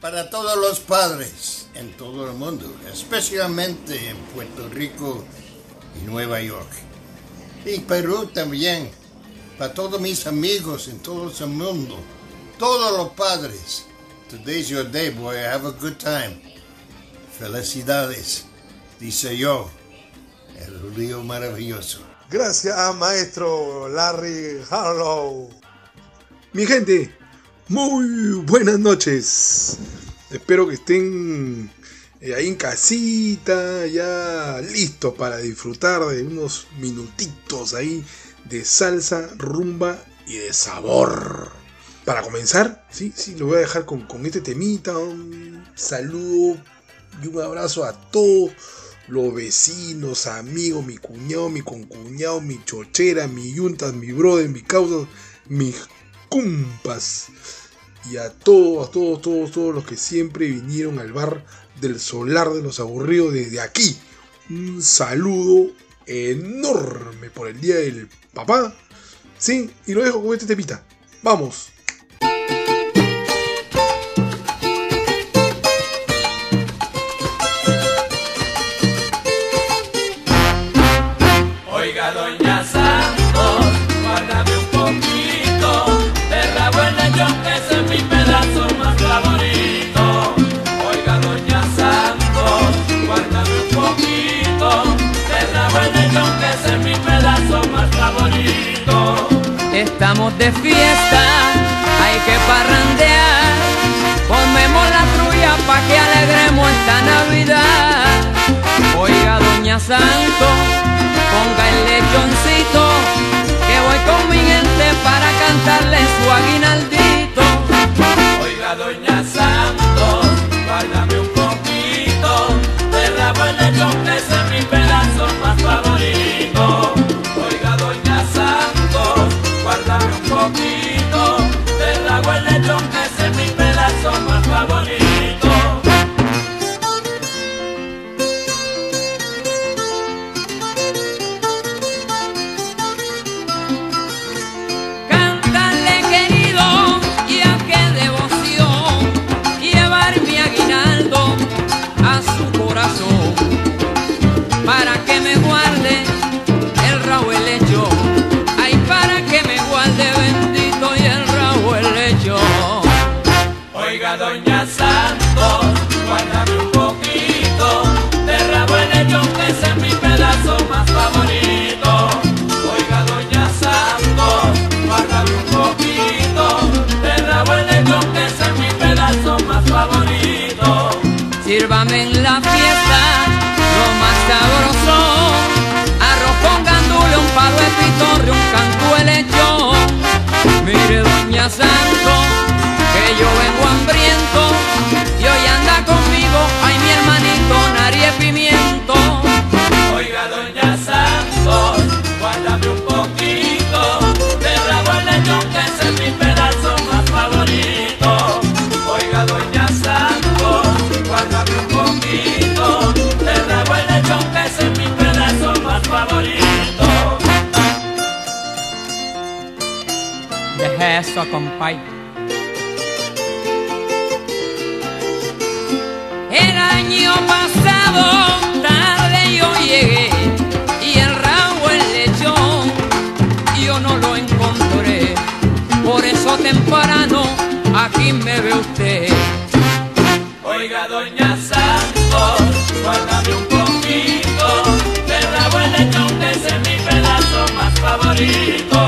Para todos los padres en todo el mundo, especialmente en Puerto Rico y Nueva York. Y Perú también, para todos mis amigos en todo el mundo, todos los padres. Today's your day, boy. Have a good time. Felicidades, dice yo, el río maravilloso. Gracias, maestro Larry Harlow. Mi gente, muy buenas noches. Espero que estén eh, ahí en casita, ya listos para disfrutar de unos minutitos ahí de salsa, rumba y de sabor. Para comenzar, sí, sí, lo voy a dejar con, con este temita. Un saludo y un abrazo a todos los vecinos, amigos, mi cuñado, mi concuñado, mi chochera, mi yuntas, mi brother, mi causa, mis cumpas y a todos, a todos, todos, todos los que siempre vinieron al bar del solar de los aburridos desde aquí. Un saludo enorme por el día del papá. Sí, y lo dejo con este temita. Vamos. Estamos de fiesta, hay que parrandear. Comemos la trulla pa' que alegremos esta Navidad. Oiga, doña Santo, ponga el lechoncito, que voy con mi gente para cantarle su aguinaldito. Oiga, doña Santos, guárdame poquito de rabo en lechón, que es mi pedazo más favorito. Sírvame en la fiesta El año pasado tarde yo llegué y el rabo el lechón yo no lo encontré. Por eso temprano aquí me ve usted. Oiga, doña Santos, guárdame un poquito. Te rabo el lechón, es mi pedazo más favorito.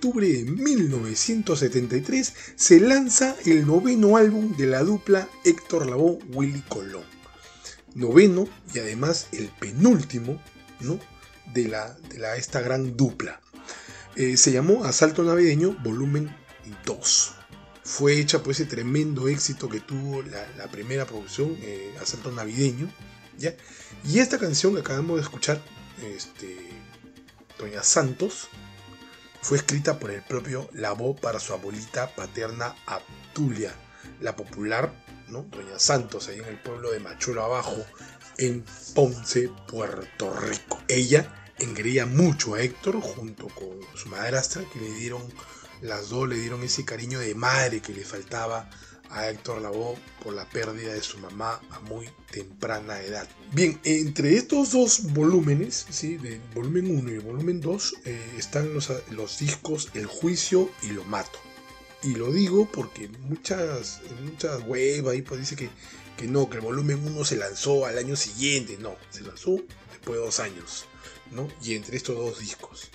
Octubre de 1973 se lanza el noveno álbum de la dupla Héctor Lavoe-Willy Colón. Noveno y además el penúltimo ¿no? de, la, de la, esta gran dupla. Eh, se llamó Asalto Navideño Volumen 2 fue hecha por ese tremendo éxito que tuvo la, primera producción, eh, Asalto Navideño. ¿ya? Y esta canción que acabamos de escuchar, este, Doña Santos, fue escrita por el propio Labo para su abuelita paterna Abdulia, la popular. Doña Santos, ahí en el pueblo de Machuelo Abajo, en Ponce, Puerto Rico. Ella engreía mucho a Héctor junto con su madrastra que le dieron las dos le dieron ese cariño de madre que le faltaba a Héctor Lavoe por la pérdida de su mamá a muy temprana edad. Bien, entre estos dos volúmenes, ¿sí? de volumen 1 y volumen 2, eh, están los, los, discos El Juicio y Lo Mato. Y lo digo porque muchas, muchas web ahí pues dice que, que no, que el volumen 1 se lanzó al año siguiente. No, se lanzó después de dos años. ¿no? Y entre estos dos discos.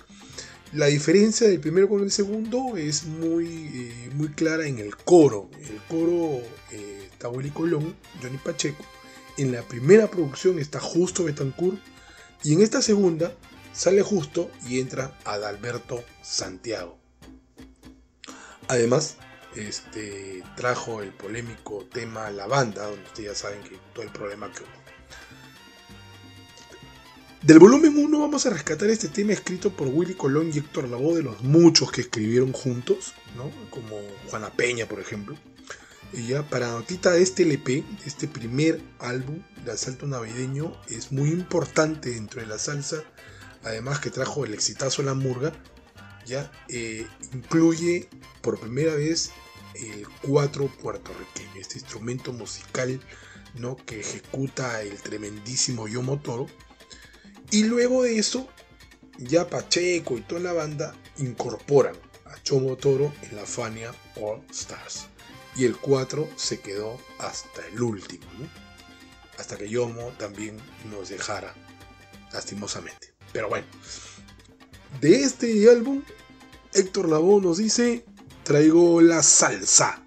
La diferencia del primero con el segundo es muy, eh, muy clara en el coro. El coro eh, está Willy Colón, Johnny Pacheco. En la primera producción está Justo Betancourt. Y en esta segunda sale Justo y entra Adalberto Santiago. Además, este, trajo el polémico tema La Banda, donde ustedes ya saben que todo el problema que. Del volumen 1 vamos a rescatar este tema escrito por Willy Colón y Héctor Lavoe, de los muchos que escribieron juntos, ¿no? como Juana Peña, por ejemplo. Y ya para notita de este LP, este primer álbum de Asalto Navideño, es muy importante dentro de la salsa, además que trajo el exitazo La Murga, ya eh, incluye por primera vez el cuatro puertorriqueño, este instrumento musical ¿no? que ejecuta el tremendísimo Yomo Toro y luego de eso, ya Pacheco y toda la banda incorporan a Chomo Toro en la Fania All Stars. Y el 4 se quedó hasta el último, ¿no? Hasta que Yomo también nos dejara, lastimosamente. Pero bueno, de este álbum, Héctor Lavoe nos dice, traigo la salsa.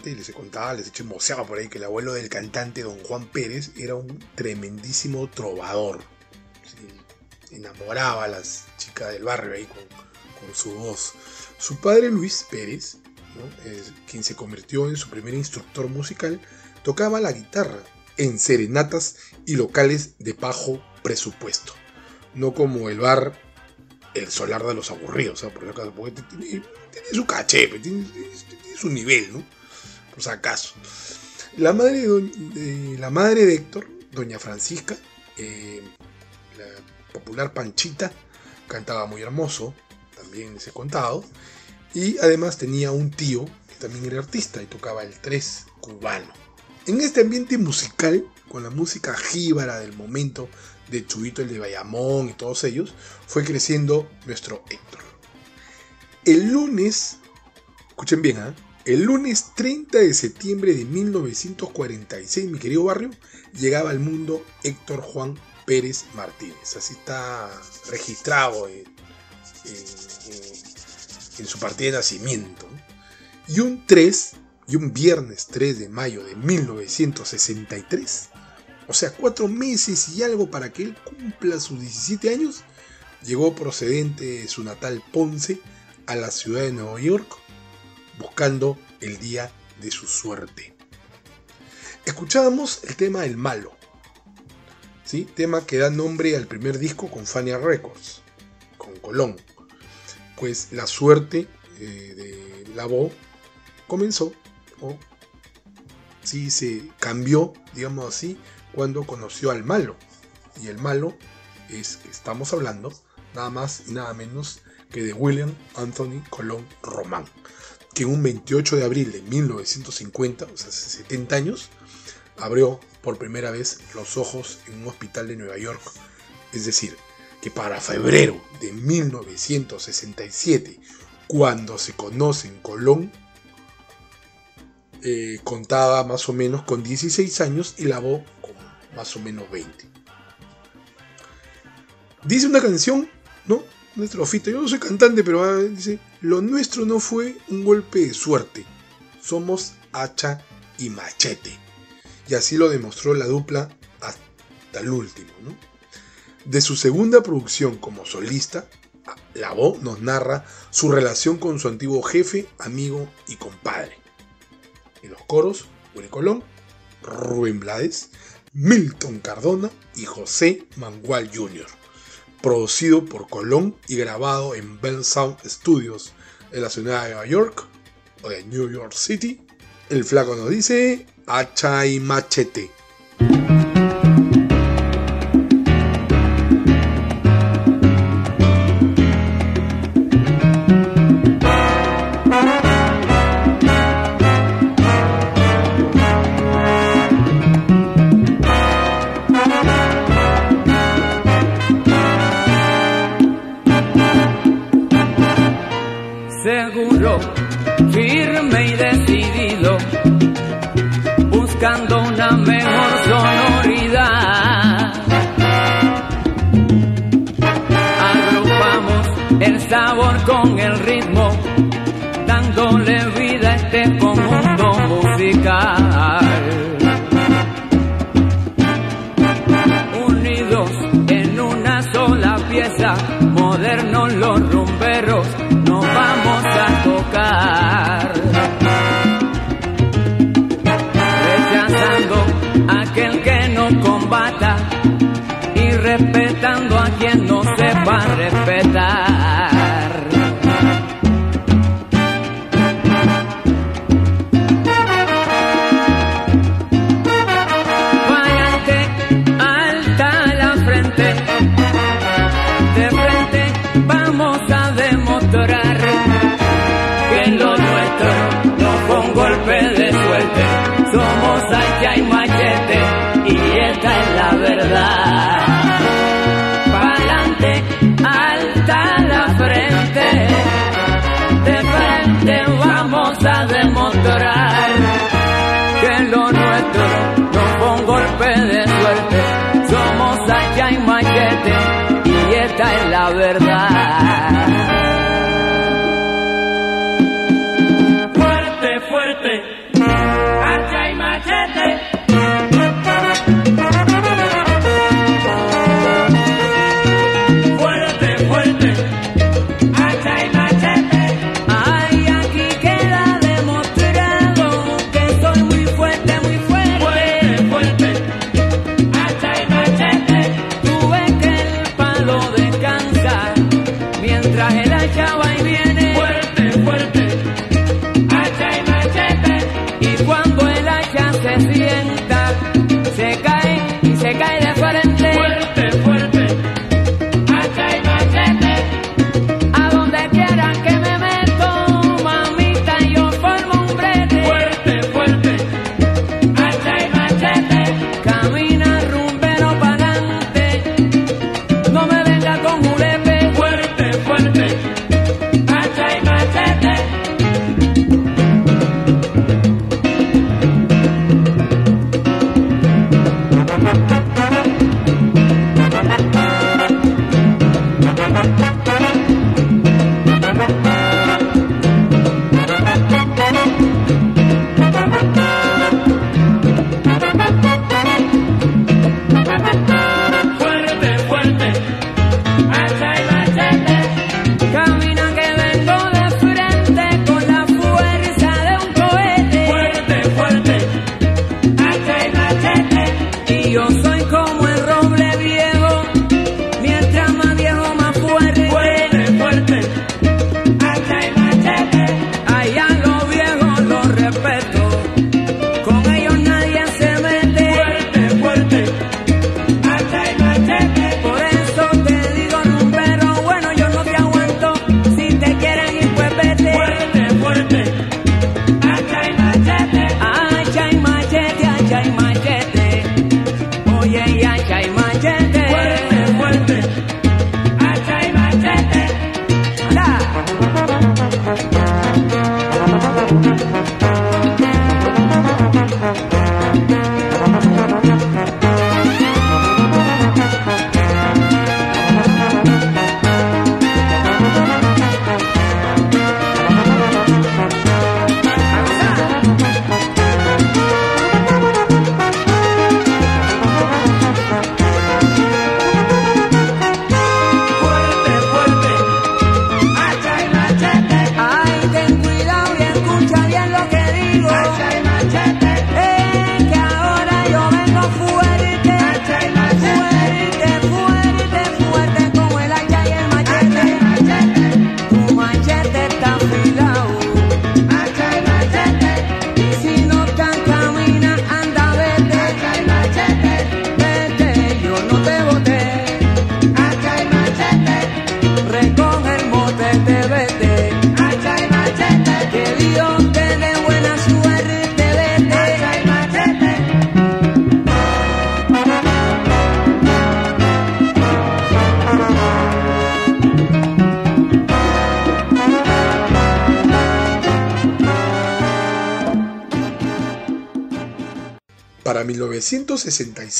Cantante, les he contado, les he chismoseado por ahí, que el abuelo del cantante, don Juan Pérez, era un tremendísimo trovador. Enamoraba a las chicas del barrio ahí con, su voz. Su padre Luis Pérez, quien se convirtió en su primer instructor musical, tocaba la guitarra en serenatas y locales de bajo presupuesto. No como el bar El Solar de los Aburridos, ¿sabes? porque tiene, tiene su caché, pues, tiene su nivel, ¿no? Por si acaso. La madre de, la madre de Héctor, doña Francisca, eh, la popular Panchita, cantaba muy hermoso, también les he contado, y además tenía un tío que también era artista y tocaba el tres cubano. En este ambiente musical, con la música jíbara del momento de Chubito el de Bayamón y todos ellos, fue creciendo nuestro Héctor. El lunes, escuchen bien, ¿ah? El lunes 30 de septiembre de 1946, mi querido barrio, llegaba al mundo Héctor Juan Pérez Martínez. Así está registrado en, en- en- en su partida de nacimiento. Y un 3, y un viernes 3 de mayo de 1963, o sea, cuatro meses y algo para que él cumpla sus 17 años, llegó procedente de su natal Ponce a la ciudad de Nueva York buscando el día de su suerte. Escuchábamos el tema El Malo, ¿sí? tema que da nombre al primer disco con Fania Records, con Colón. Pues la suerte eh, de la voz comenzó, o sí se cambió, digamos así, cuando conoció al malo. Y el malo es que estamos hablando nada más y nada menos que de William Anthony Colón Román, que un 28 de abril de 1950, o sea, hace 70 años, abrió por primera vez los ojos en un hospital de Nueva York. Es decir, que para febrero de 1967, cuando se conoce en Colón, eh, contaba más o menos con 16 años y la voz con más o menos 20. Dice una canción, ¿no? una estrofita. Yo no soy cantante, pero ah, dice: Lo nuestro no fue un golpe de suerte. Somos hacha y machete. Y así lo demostró la dupla hasta el último. ¿no? De su segunda producción como solista, la voz nos narra su relación con su antiguo jefe, amigo y compadre. En los coros, Willy Colón, Rubén Blades, Milton Cardona y José Mangual Jr. Producido por Colón y grabado en Bell Sound Studios en la ciudad de Nueva York o de New York City. El flaco nos dice hacha y machete. Mejor sonoridad. Agrupamos el sabor con el ritmo, dándole vida a este conjunto musical. Respetando a quien no sepa respetar. Váyate alta la frente, de frente vamos a demostrar que lo nuestro no fue un golpe de suerte, somos hacha y machete y esta es la verdad. Demostrar que lo nuestro no fue un golpe de suerte, somos hacha y machete y esta es la verdad.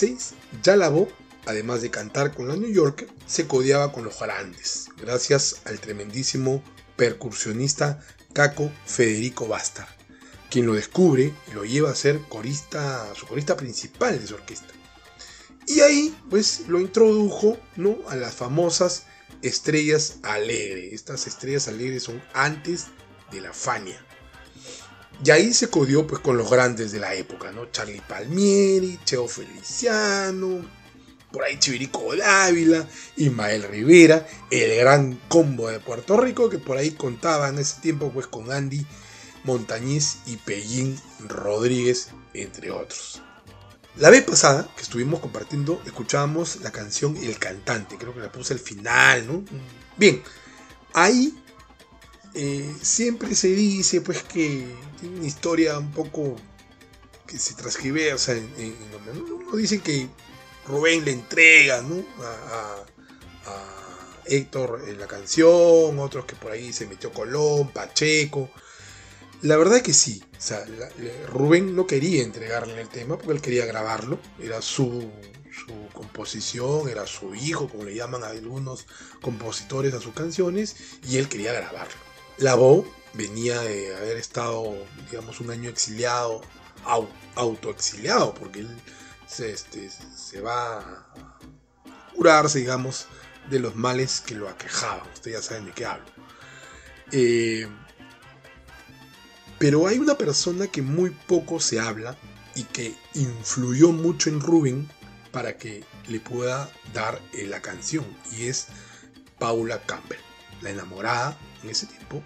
1966, ya la voz, además de cantar con la New Yorker, se codeaba con los grandes, gracias al tremendísimo percusionista Caco Federico Bastar, quien lo descubre y lo lleva a ser corista, su corista principal de su orquesta. Y ahí, pues, lo introdujo ¿no? a las famosas estrellas alegres. Estas estrellas alegres son antes de la Fania. Y ahí se codió pues con los grandes de la época, ¿no? Charlie Palmieri, Cheo Feliciano, por ahí Chivirico Dávila, Ismael Rivera, el gran combo de Puerto Rico que por ahí contaba en ese tiempo pues con Andy Montañez y Pellín Rodríguez, entre otros. La vez pasada que estuvimos compartiendo, escuchábamos la canción El Cantante, creo que la puse al final, ¿no? Bien, ahí eh, siempre se dice pues que tiene una historia un poco que se transgiversa en, en, ¿no? dicen que Rubén le entrega ¿no? a, Héctor en la canción, otros que por ahí se metió Colón, Pacheco. La verdad es que sí, o sea, Rubén no quería entregarle el tema porque él quería grabarlo, era su, su composición, era su hijo, como le llaman algunos compositores a sus canciones, y él quería grabarlo. La voz venía de haber estado, digamos, un año exiliado, autoexiliado, porque él se, este, se va a curarse, digamos, de los males que lo aquejaban. Ustedes ya saben de qué hablo. Eh, pero hay una persona que muy poco se habla y que influyó mucho en Rubén para que le pueda dar eh, la canción, y es Paula Campbell, la enamorada en ese tiempo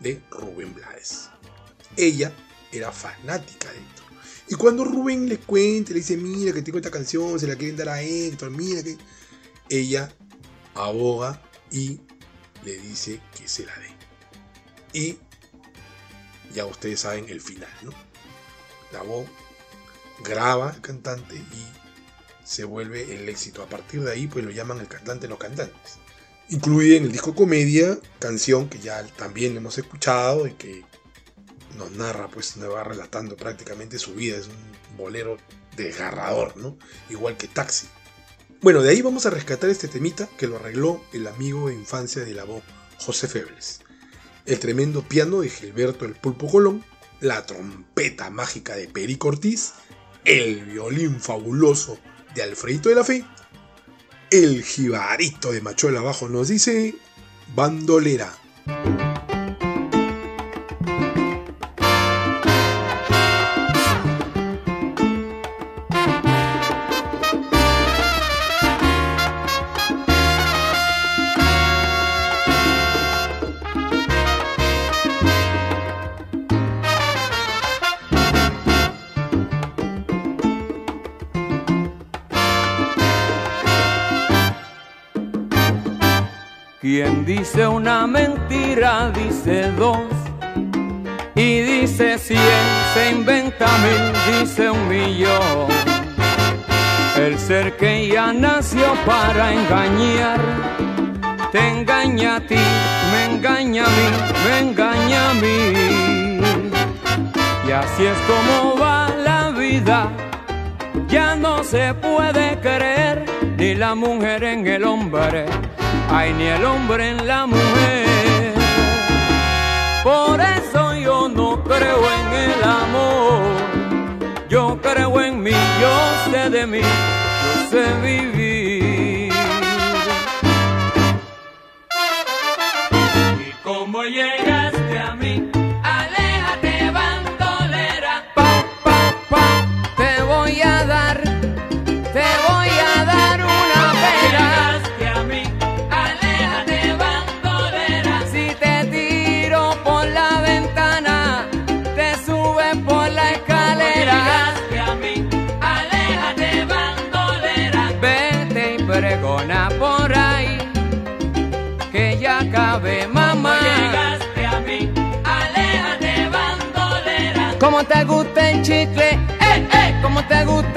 de Rubén Blades. Ella era fanática de Héctor. Y cuando Rubén le cuenta, le dice, mira que tengo esta canción, se la quieren dar a Héctor, mira que... Ella aboga y le dice que se la dé. Y ya ustedes saben el final, ¿no? La voz graba el cantante y se vuelve el éxito. A partir de ahí, pues lo llaman el cantante de los cantantes. Incluye en el disco Comedia, canción que ya también hemos escuchado y que nos narra, pues nos va relatando prácticamente su vida. Es un bolero desgarrador, ¿no? Igual que Taxi. Bueno, de ahí vamos a rescatar este temita que lo arregló el amigo de infancia de la voz, José Febles. El tremendo piano de Gilberto el Pulpo Colón, la trompeta mágica de Perico Ortiz, el violín fabuloso de Alfredito de la Fe el jibarito de Machuela abajo nos dice bandolera. Dice una mentira dice dos. Y dice cien, se inventa mil, dice un millón. El ser que ya nació para engañar, te engaña a ti, me engaña a mí, me engaña a mí. Y así es como va la vida, ya no se puede creer ni la mujer en el hombre ay ni el hombre en la mujer. Por eso yo no creo en el amor, yo creo en mí, yo sé de mí, yo sé vivir. Y como llegaste Como te gusta el chicle, eh, eh, como te gusta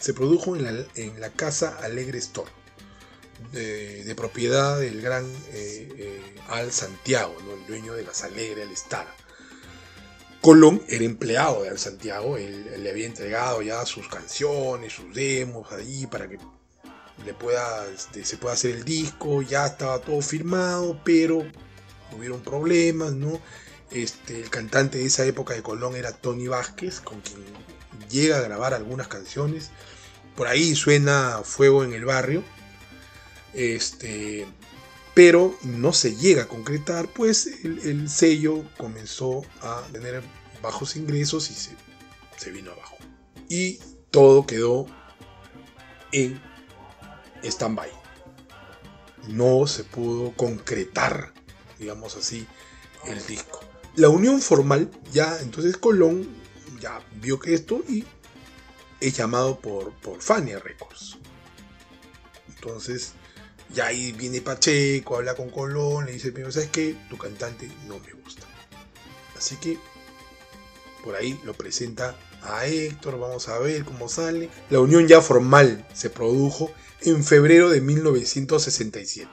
se produjo en la, en la casa Alegre Store, de, propiedad del gran eh, eh, Al Santiago, ¿no? el dueño de las Alegre Al Star. Colón era empleado de Al Santiago, él, le había entregado ya sus canciones, sus demos ahí para que le pueda, este, se pueda hacer el disco, ya estaba todo firmado, pero hubieron problemas, ¿no? Este, el cantante de esa época de Colón era Tony Vázquez, con quien llega a grabar algunas canciones. Por ahí suena Fuego en el Barrio. Este, pero no se llega a concretar, pues el, el sello comenzó a tener bajos ingresos y se, se vino abajo. Y todo quedó en stand-by. No se pudo concretar, digamos así, el disco. La unión formal, ya entonces Colón ya vio que esto y es llamado por, por Fania Records. Entonces, ya ahí viene Pacheco, habla con Colón, le dice, pero ¿sabes qué? Tu cantante no me gusta. Así que, por ahí lo presenta a Héctor, vamos a ver cómo sale. La unión ya formal se produjo en febrero de 1967,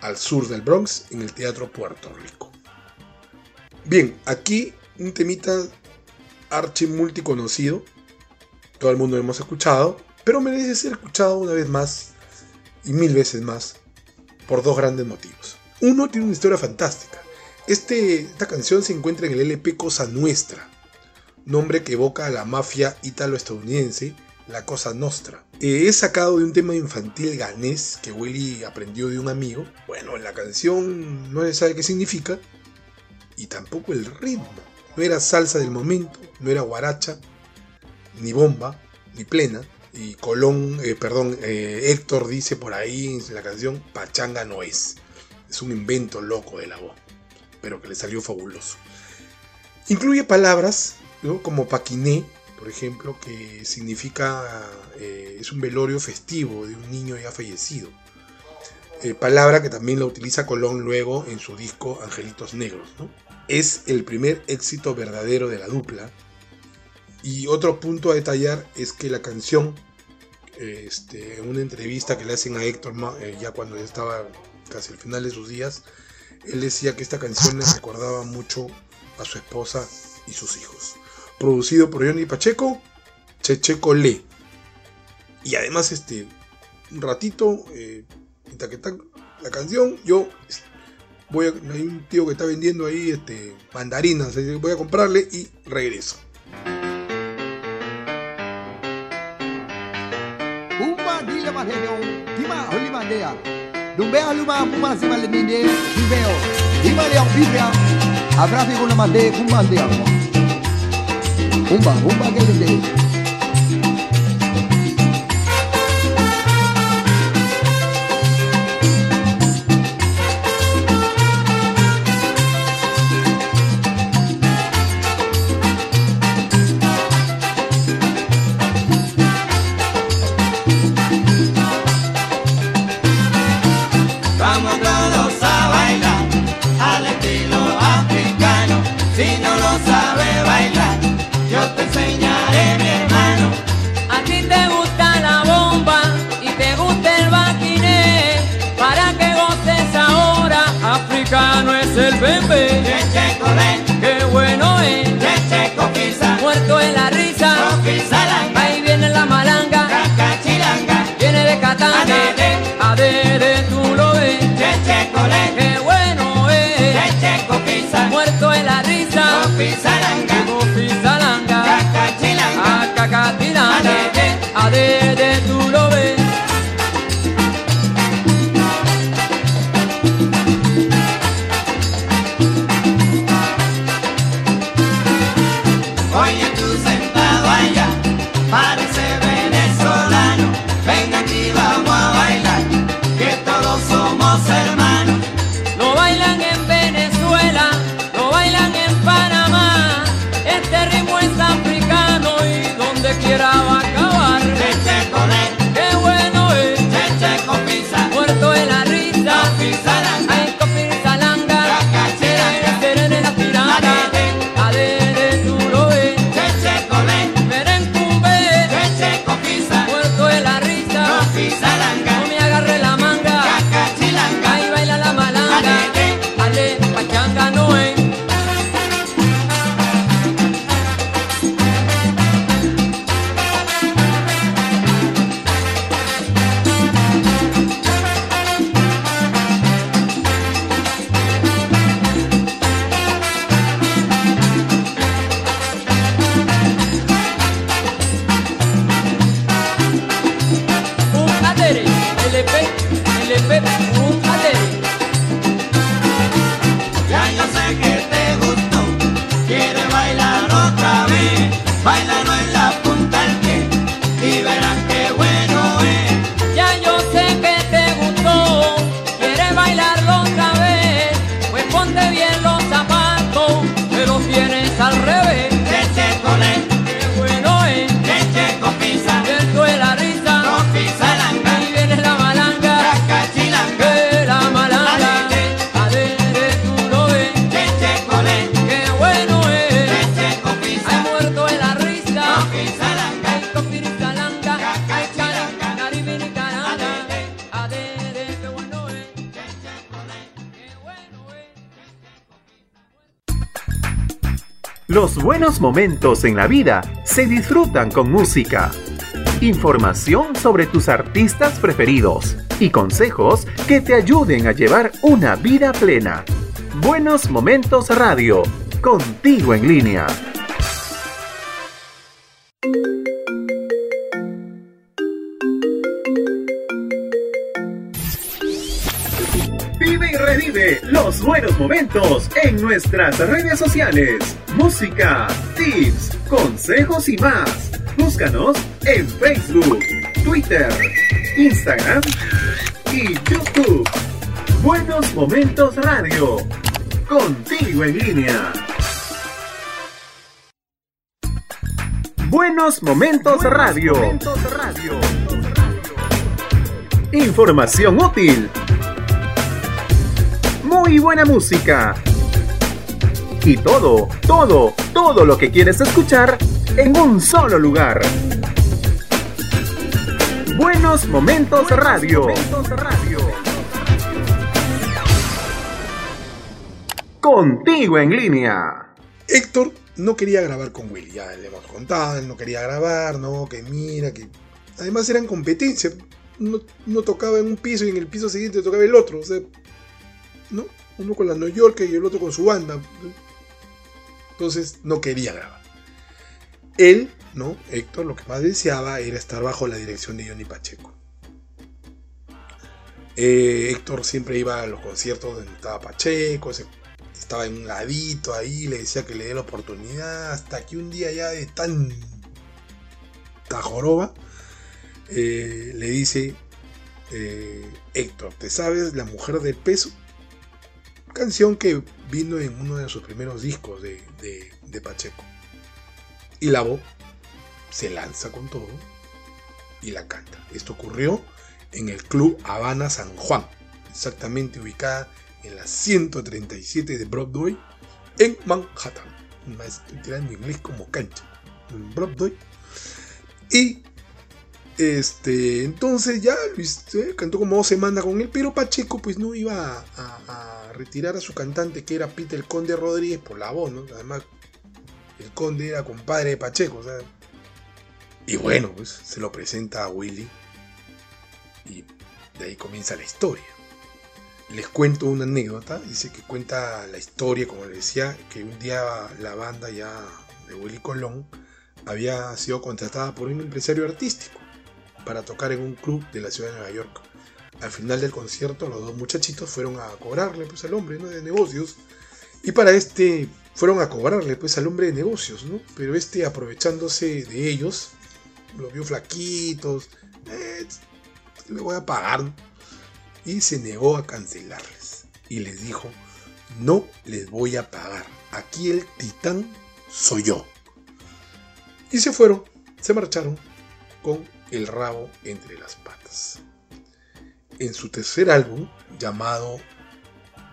al sur del Bronx, en el Teatro Puerto Rico. Bien, aquí un temita archi multiconocido. Todo el mundo lo hemos escuchado. Pero merece ser escuchado una vez más y mil veces más. Por dos grandes motivos. Uno tiene una historia fantástica. Este, esta canción se encuentra en el LP Cosa Nuestra. Nombre que evoca a la mafia ítalo-estadounidense, la Cosa Nostra. Eh, es sacado de un tema infantil ganés que Willy aprendió de un amigo. Bueno, en la canción no se sabe qué significa, y tampoco el ritmo. No era salsa del momento, no era guaracha, ni bomba, ni plena. Y Colón, eh, perdón, eh, Héctor dice por ahí en la canción, pachanga no es. Es un invento loco de la voz, pero que le salió fabuloso. Incluye palabras como paquiné, por ejemplo, que significa, eh, es un velorio festivo de un niño ya fallecido. Palabra que también la utiliza Colón luego en su disco Angelitos Negros. ¿no? Es el primer éxito verdadero de la dupla. Y otro punto a detallar es que la canción, este, en una entrevista que le hacen a Héctor eh, ya cuando ya estaba casi al final de sus días, él decía que esta canción le recordaba mucho a su esposa y sus hijos. Producido por Johnny Pacheco, Checheco Le. Y además, este, un ratito, eh, la canción, yo voy a, hay un tío que está vendiendo ahí este, mandarinas, voy a comprarle y regreso. fizalanga, ibu fizalanga, kakatilanga, akakatilanga, ah, adete, adete. Yo sé que te gustó, quieres bailar otra vez, bailalo Los buenos momentos en la vida se disfrutan con música. Información sobre tus artistas preferidos y consejos que te ayuden a llevar una vida plena. Buenos Momentos Radio, contigo en línea. Momentos en nuestras redes sociales. Música, tips, consejos y más. Búscanos en Facebook, Twitter, Instagram y YouTube. Buenos Momentos Radio. Contigo en línea. Buenos Momentos Radio. Información útil muy buena música. Y todo, todo, todo lo que quieres escuchar en un solo lugar. Buenos Momentos Radio. Contigo en línea. Héctor no quería grabar con Willy, ya le hemos contado, él no quería grabar, no, que mira, que... Además eran competencia, uno, uno tocaba en un piso y en el piso siguiente tocaba el otro, o sea, ¿no? Uno con la New York y el otro con su banda. Entonces no quería grabar. Él, ¿no? Héctor, lo que más deseaba era estar bajo la dirección de Johnny Pacheco. Eh, Héctor siempre iba a los conciertos donde estaba Pacheco, se- estaba en un ladito ahí, le decía que le dé la oportunidad, hasta que un día ya de tanta joroba, eh, le dice, eh, Héctor, ¿te sabes La Mujer del Peso? Canción que vino en uno de sus primeros discos de, de- Pacheco. Y la voz se lanza con todo y la canta. Esto ocurrió en el Club Habana San Juan, exactamente ubicada en la 137 de Broadway, en Manhattan. Estoy tirando inglés como cancha. En Broadway. Y este, entonces ya Luis eh, cantó como dos semanas con él, pero Pacheco pues no iba a retirar a su cantante que era Peter el Conde Rodríguez por la voz, ¿no? Además, el Conde era compadre de Pacheco. Y bueno, pues se lo presenta a Willy y de ahí comienza la historia. Les cuento una anécdota, dice que cuenta la historia, como les decía, que un día la banda ya de Willy Colón había sido contratada por un empresario artístico para tocar en un club de la ciudad de Nueva York al final del concierto los dos muchachitos fueron a cobrarle pues al hombre de negocios. Y para este fueron a cobrarle pues al hombre de negocios, ¿no? Pero este aprovechándose de ellos, los vio flaquitos, eh, le voy a pagar y se negó a cancelarles. Y les dijo, no les voy a pagar, aquí el titán soy yo. Y se fueron, se marcharon con el rabo entre las en su tercer álbum, llamado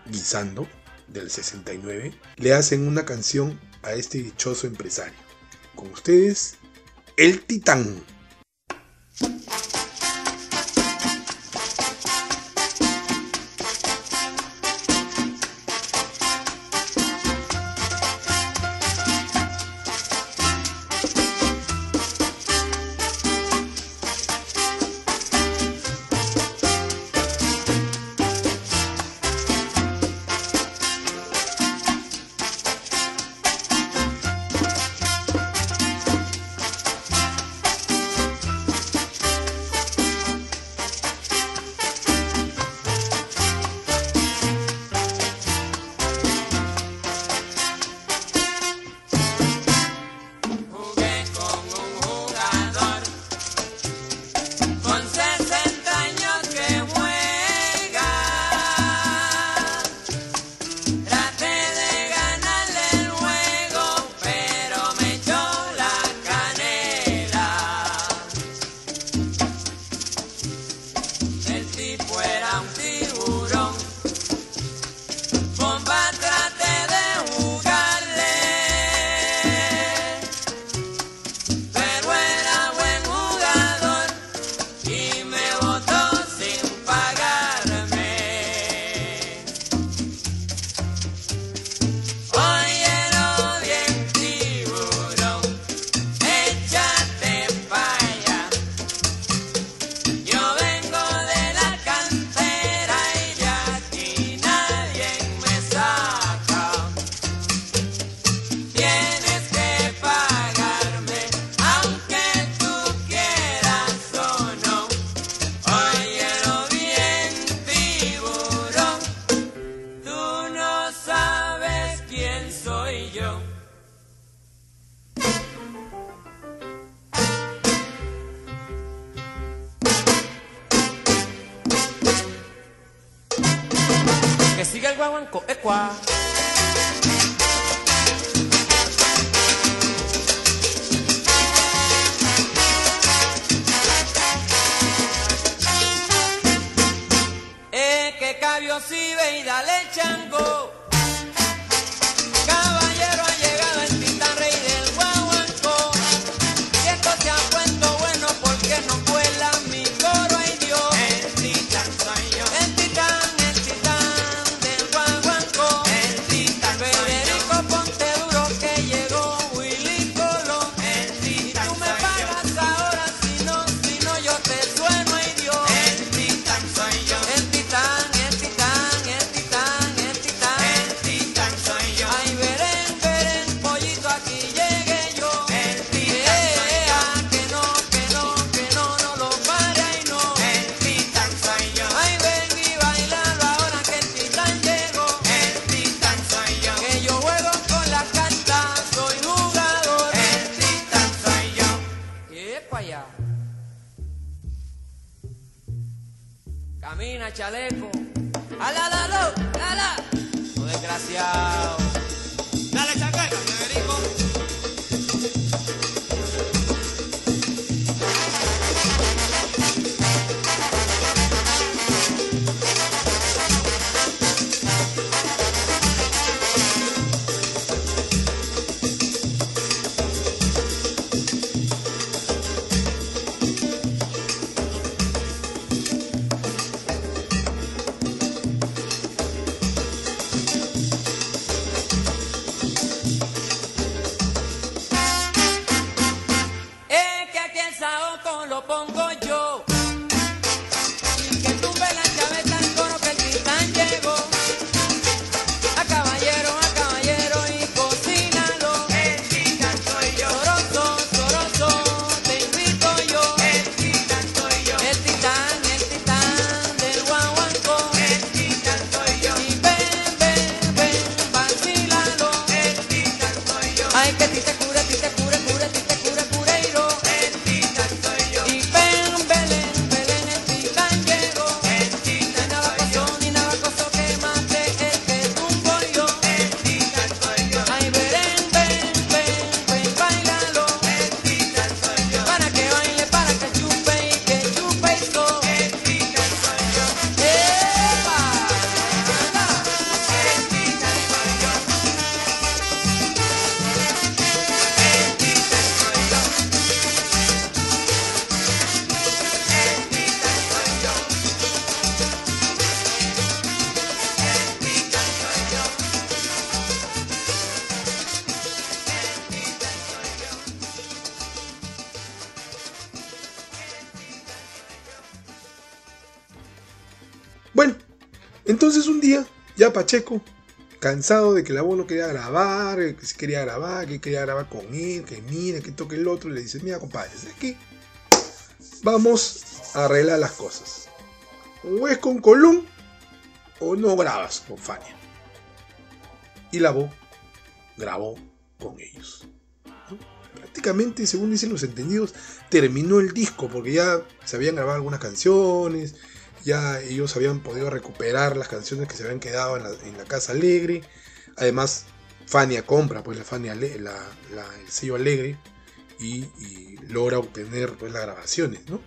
Guisando, del 69, le hacen una canción a este dichoso empresario. Con ustedes, El Titán. Pacheco, cansado de que la voz no quería grabar, que se quería grabar, que quería grabar con él, que mire, que toque el otro, le dice, mira compadre, ¿sabes qué? Vamos a arreglar las cosas. O es con Colón o no grabas con Fania. Y la voz grabó con ellos. Prácticamente, según dicen los entendidos, terminó el disco porque ya se habían grabado algunas canciones, ya ellos habían podido recuperar las canciones que se habían quedado en la, Casa Alegre. Además, Fania compra pues la Fania la- el sello Alegre y, y logra obtener pues las grabaciones, ¿no?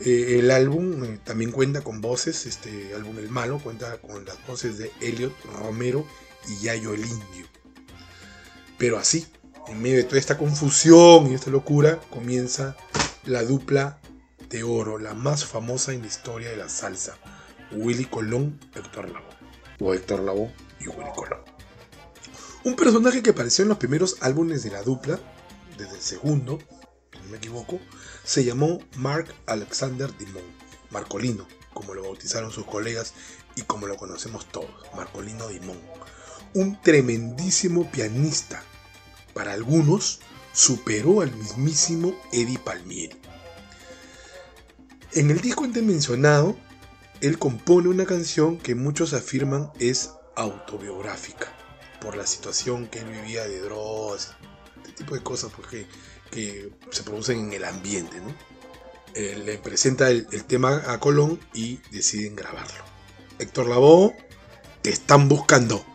Eh, el álbum eh, también cuenta con voces, este álbum El Malo cuenta con las voces de Elliot Romero y Yayo el Indio. Pero así, en medio de toda esta confusión y esta locura, comienza la dupla de oro, la más famosa en la historia de la salsa. Willy Colón, Héctor Lavoe. O Héctor Lavoe y Willy Colón. Un personaje que apareció en los primeros álbumes de la dupla, desde el segundo, si no me equivoco, se llamó Mark Alexander Dimon, Marcolino, como lo bautizaron sus colegas y como lo conocemos todos, Marcolino Dimon. Un tremendísimo pianista. Para algunos, superó al mismísimo Eddie Palmieri. En el disco antes mencionado, él compone una canción que muchos afirman es autobiográfica, por la situación que él vivía de drogas, este tipo de cosas porque, que se producen en el ambiente. ¿no? Eh, le presenta el, el tema a Colón y deciden grabarlo. Héctor Lavoe, te están buscando.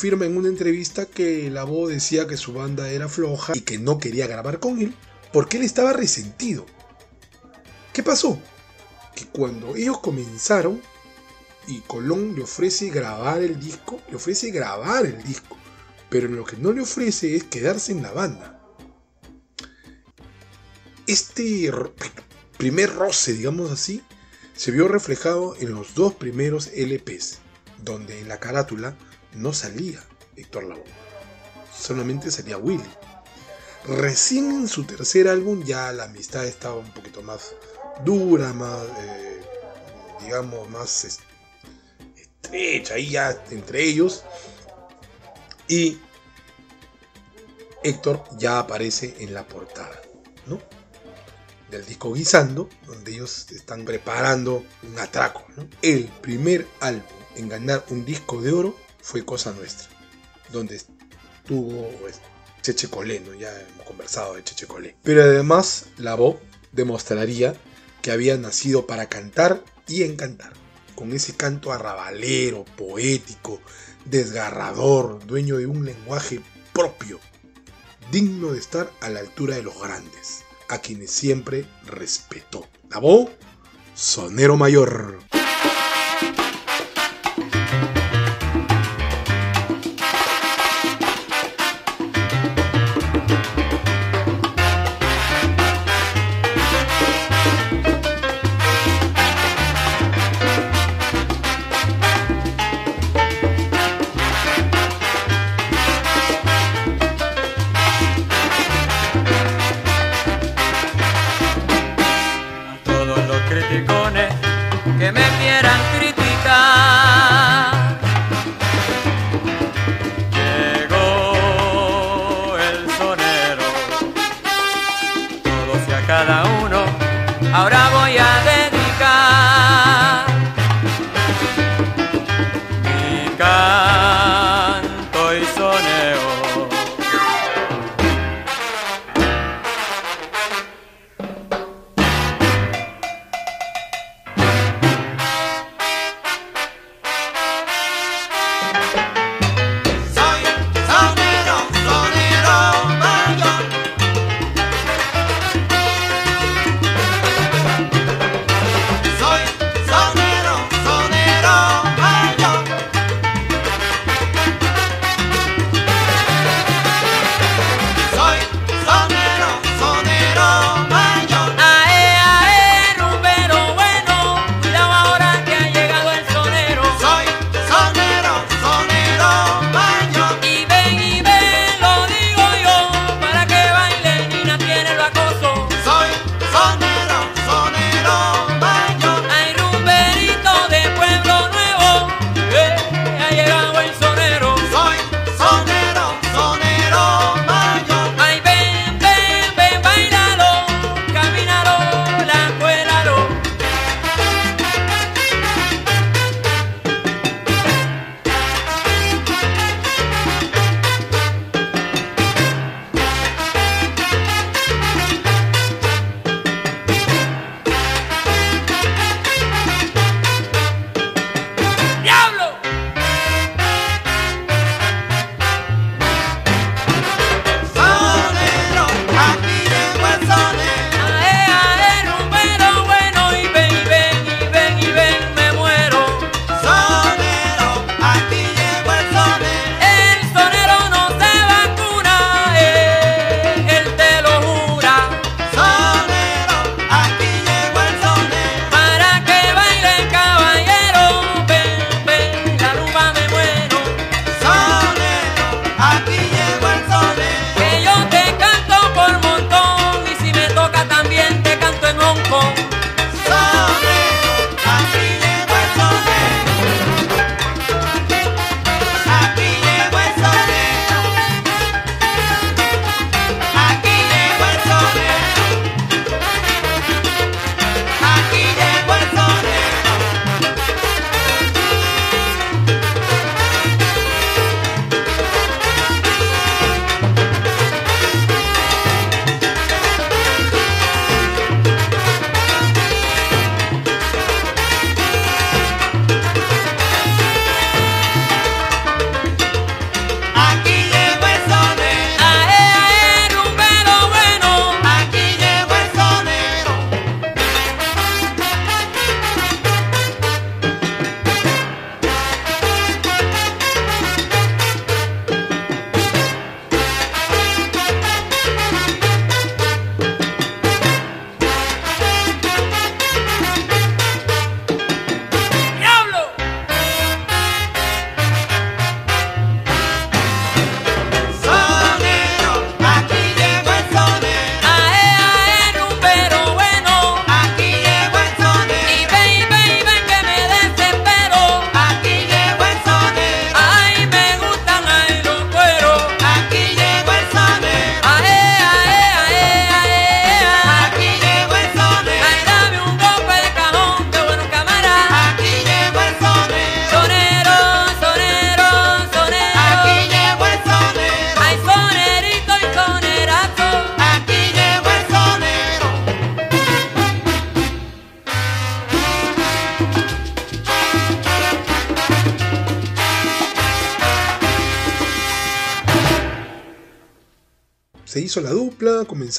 Afirma en una entrevista que la voz decía que su banda era floja y que no quería grabar con él porque él estaba resentido. ¿Qué pasó? Que cuando ellos comenzaron y Colón le ofrece grabar el disco, le ofrece grabar el disco, pero lo que no le ofrece es quedarse en la banda. Este primer roce, digamos así, se vio reflejado en los dos primeros LPs, donde en la carátula no salía Héctor Lavoe, solamente salía Willy. Recién en su tercer álbum ya la amistad estaba un poquito más dura, más, eh, digamos, más estrecha ahí ya entre ellos. Y Héctor ya aparece en la portada, ¿no? Del disco Guisando, donde ellos están preparando un atraco, El primer álbum en ganar un disco de oro fue Cosa Nuestra, donde estuvo pues, Cheche Colé, Ya hemos conversado de Cheche Colé. Pero además, la voz demostraría que había nacido para cantar y encantar, con ese canto arrabalero, poético, desgarrador, dueño de un lenguaje propio, digno de estar a la altura de los grandes, a quienes siempre respetó. La voz, sonero mayor.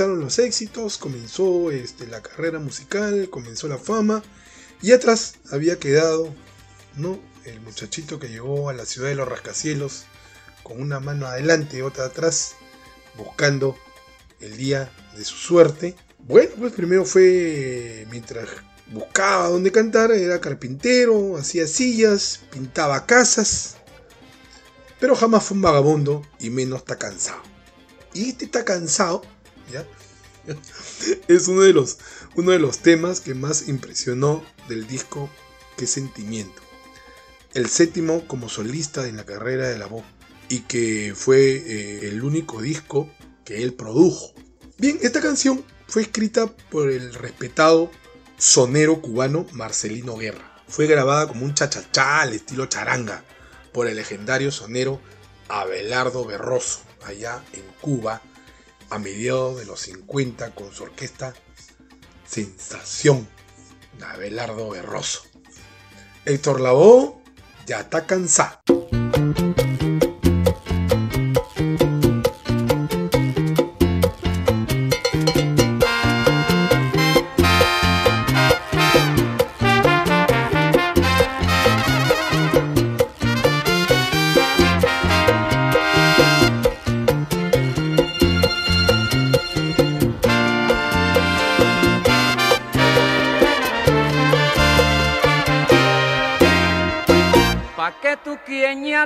Comenzaron los éxitos, comenzó este, la carrera musical, comenzó la fama y atrás había quedado ¿no? el muchachito que llegó a la ciudad de los rascacielos con una mano adelante y otra atrás, buscando el día de su suerte. Bueno, pues primero fue mientras buscaba dónde cantar, era carpintero, hacía sillas, pintaba casas, pero jamás fue un vagabundo y menos está cansado. Y este está cansado. Es uno de, los, uno de los temas que más impresionó del disco Qué Sentimiento. El séptimo como solista en la carrera de la voz y que fue eh, el único disco que él produjo. Bien, esta canción fue escrita por el respetado sonero cubano Marcelino Guerra. Fue grabada como un chachachá al estilo charanga por el legendario sonero Abelardo Berroso, allá en Cuba, a mediados de los 50 con su orquesta Sensación de Abelardo Berroso. Héctor Lavoe ya está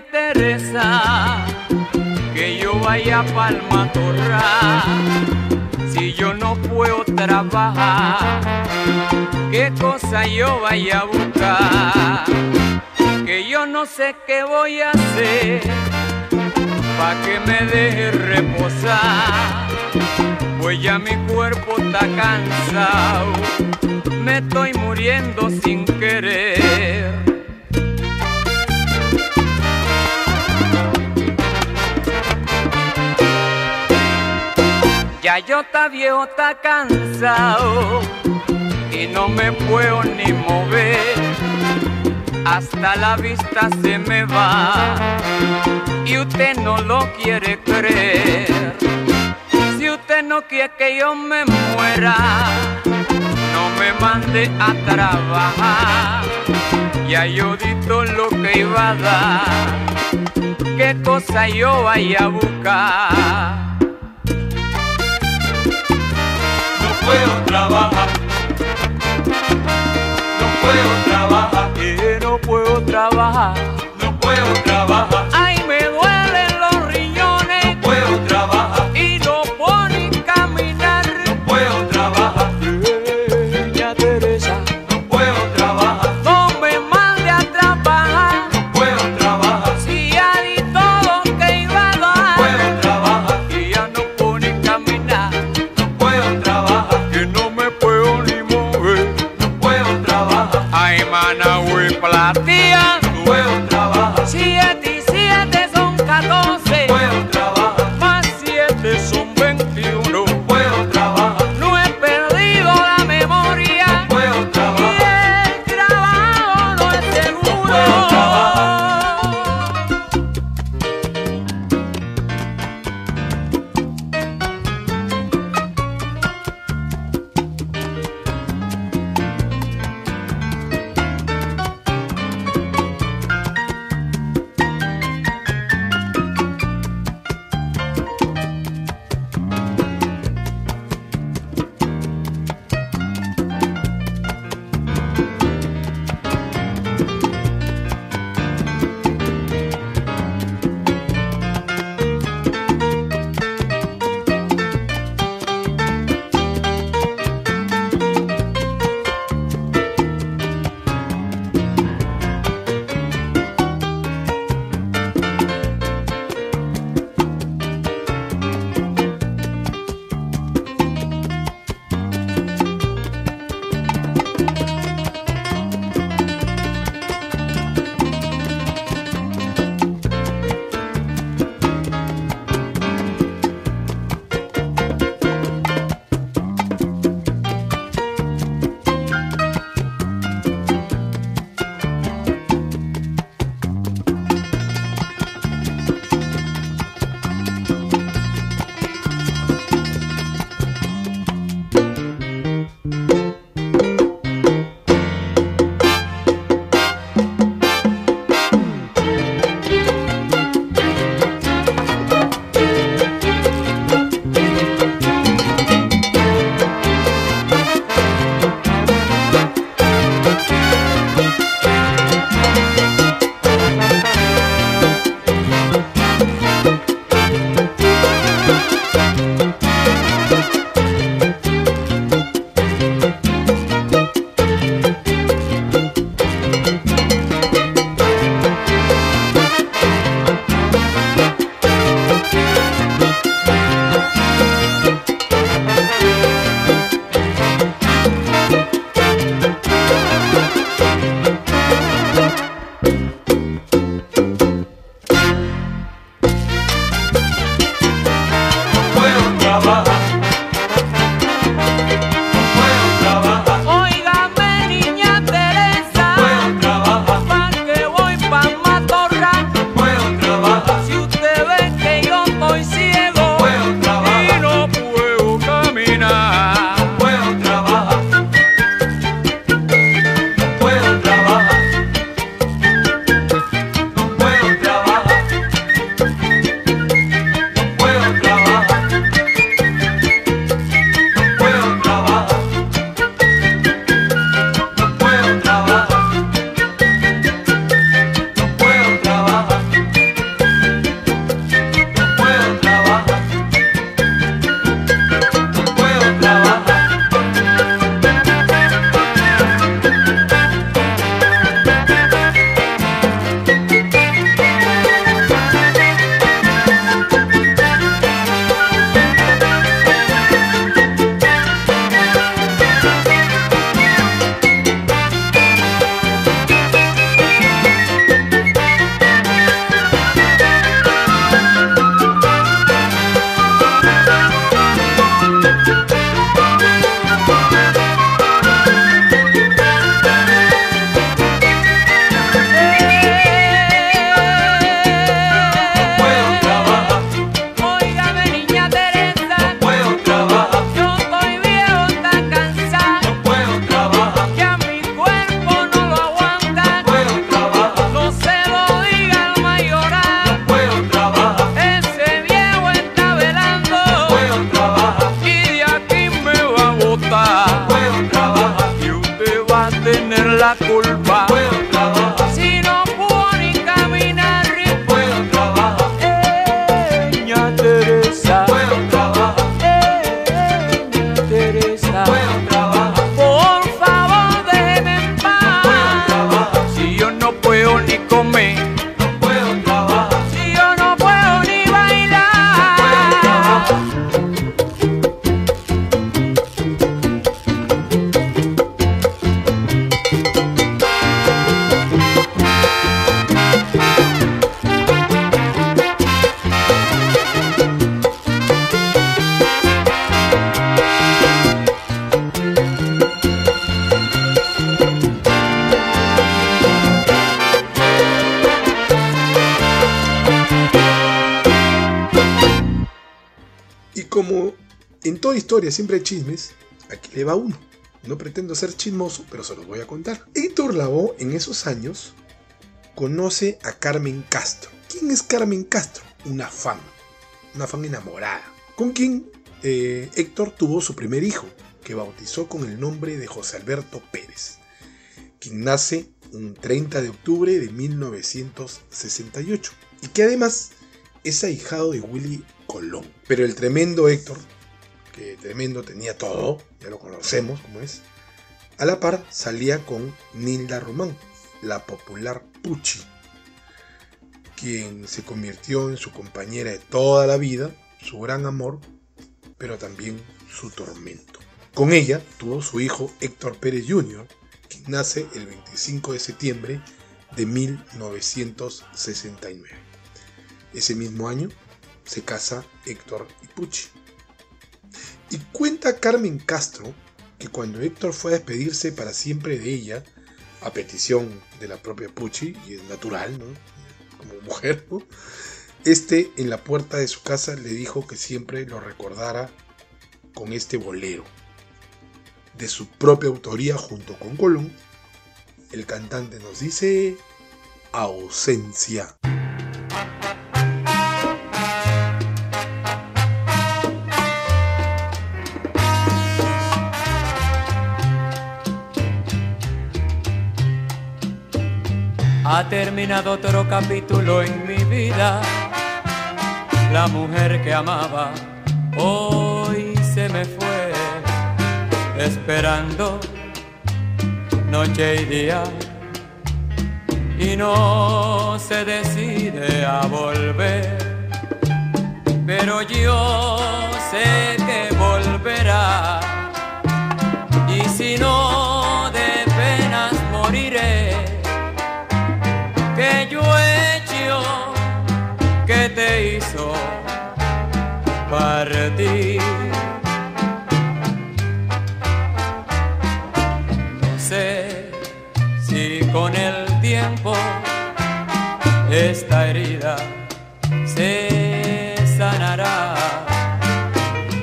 Teresa que yo vaya pa'l matorral. Si yo no puedo trabajar qué cosa yo vaya a buscar que yo no sé qué voy a hacer pa' que me deje reposar. Pues ya mi cuerpo está cansado me estoy muriendo sin querer Yo está viejo, está cansado y no me puedo ni mover. Hasta la vista se me va y usted no lo quiere creer. Si usted no quiere que yo me muera, no me mande a trabajar. Ya yo di todo lo que iba a dar, qué cosa yo vaya a buscar. Puedo trabajar. No puedo trabajar. Que no puedo trabajar. No puedo trabajar. Siempre hay chismes. Aquí le va uno. No pretendo ser chismoso, pero se los voy a contar. Héctor Lavoe en esos años conoce a Carmen Castro. ¿Quién es Carmen Castro? Una fan. Una fan enamorada. Con quien eh, Héctor tuvo su primer hijo, que bautizó con el nombre de José Alberto Pérez, quien nace un 30 de octubre de 1968 y que además es ahijado de Willy Colón. Pero el tremendo Héctor, tremendo tenía todo, ya lo conocemos como es, a la par salía con Nilda Román, la popular Pucci, quien se convirtió en su compañera de toda la vida, su gran amor, pero también su tormento. Con ella tuvo su hijo Héctor Pérez Jr., quien nace el 25 de septiembre de 1969. Ese mismo año se casa Héctor y Pucci. Y cuenta Carmen Castro que cuando Héctor fue a despedirse para siempre de ella, a petición de la propia Pucci, y es natural, ¿no? Como mujer, ¿no? Este en la puerta de su casa le dijo que siempre lo recordara con este bolero. De su propia autoría junto con Colón, el cantante nos dice ausencia. Ha terminado otro capítulo en mi vida. La mujer que amaba hoy se me fue, esperando noche y día. Y no se decide a volver. Pero yo sé que volverá. Y si no, partir. No sé si con el tiempo esta herida se sanará.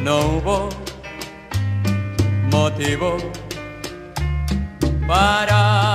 No hubo motivo para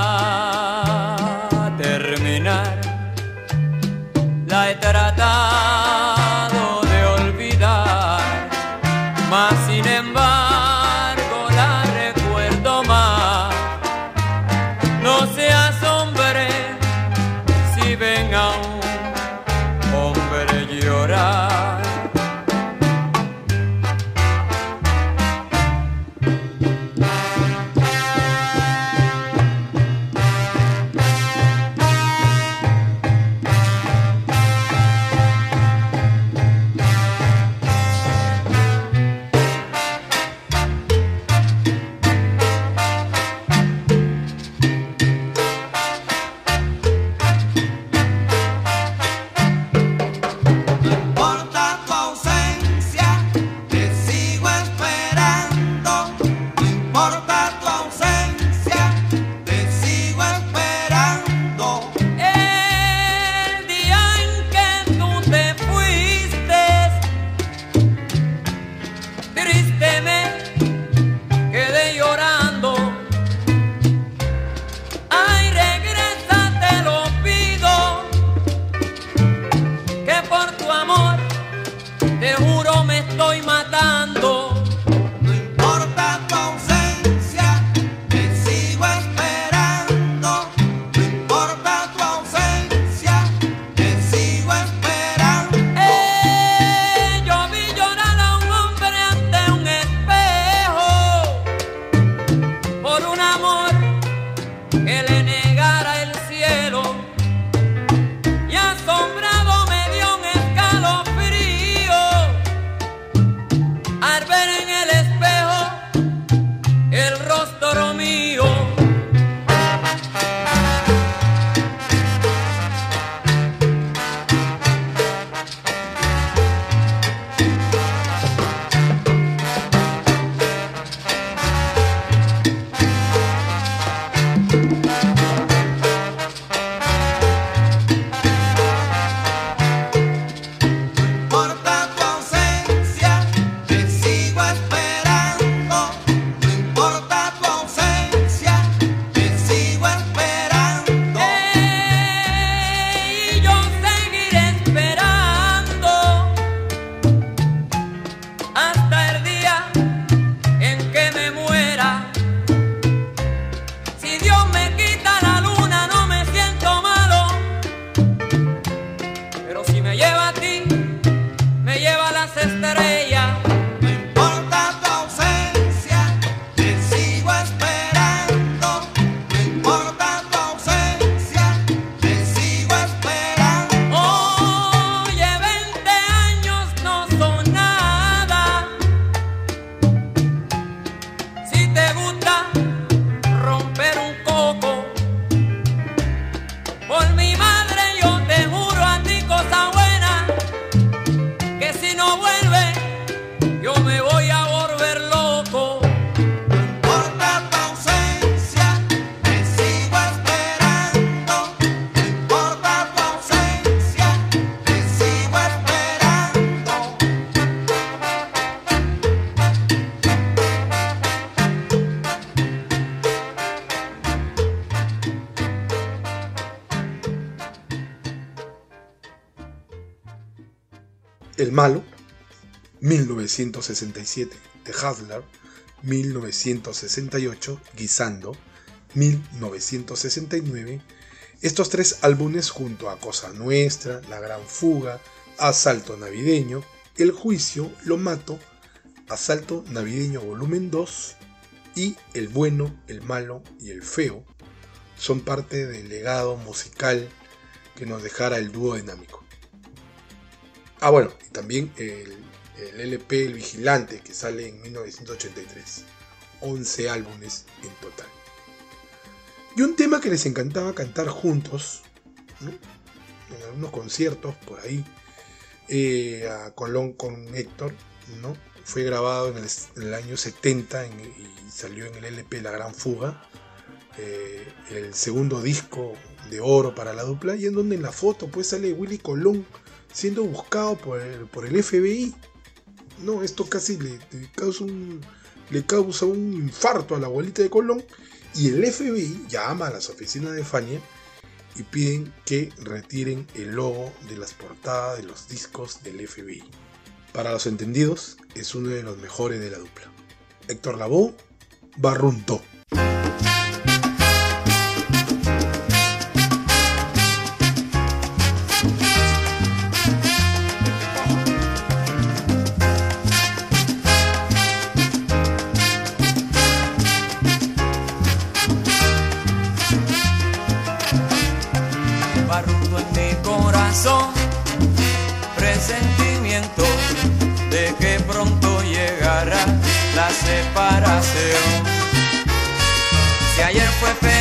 malo, 1967, The Hustler, 1968, Guisando, 1969. Estos tres álbumes junto a Cosa Nuestra, La Gran Fuga, Asalto Navideño, El Juicio, Lo Mato, Asalto Navideño Volumen 2 y El Bueno, El Malo y El Feo son parte del legado musical que nos dejara el dúo dinámico. Ah, bueno, y también el, LP El Vigilante que sale en 1983. 11 álbumes en total. Y un tema que les encantaba cantar juntos, en algunos conciertos por ahí, eh, a Colón con Héctor, ¿no? fue grabado en el, año 70 en- y salió en el LP La Gran Fuga, eh, el segundo disco de oro para la dupla, y en donde en la foto pues sale Willy Colón siendo buscado por el, FBI. No, esto casi le, le causa un, le causa un infarto a la abuelita de Colón, y el FBI llama a las oficinas de Fania y piden que retiren el logo de las portadas de los discos del FBI. Para los entendidos, es uno de los mejores de la dupla. Héctor Lavoe, Barrunto. Si ayer fue felicidad,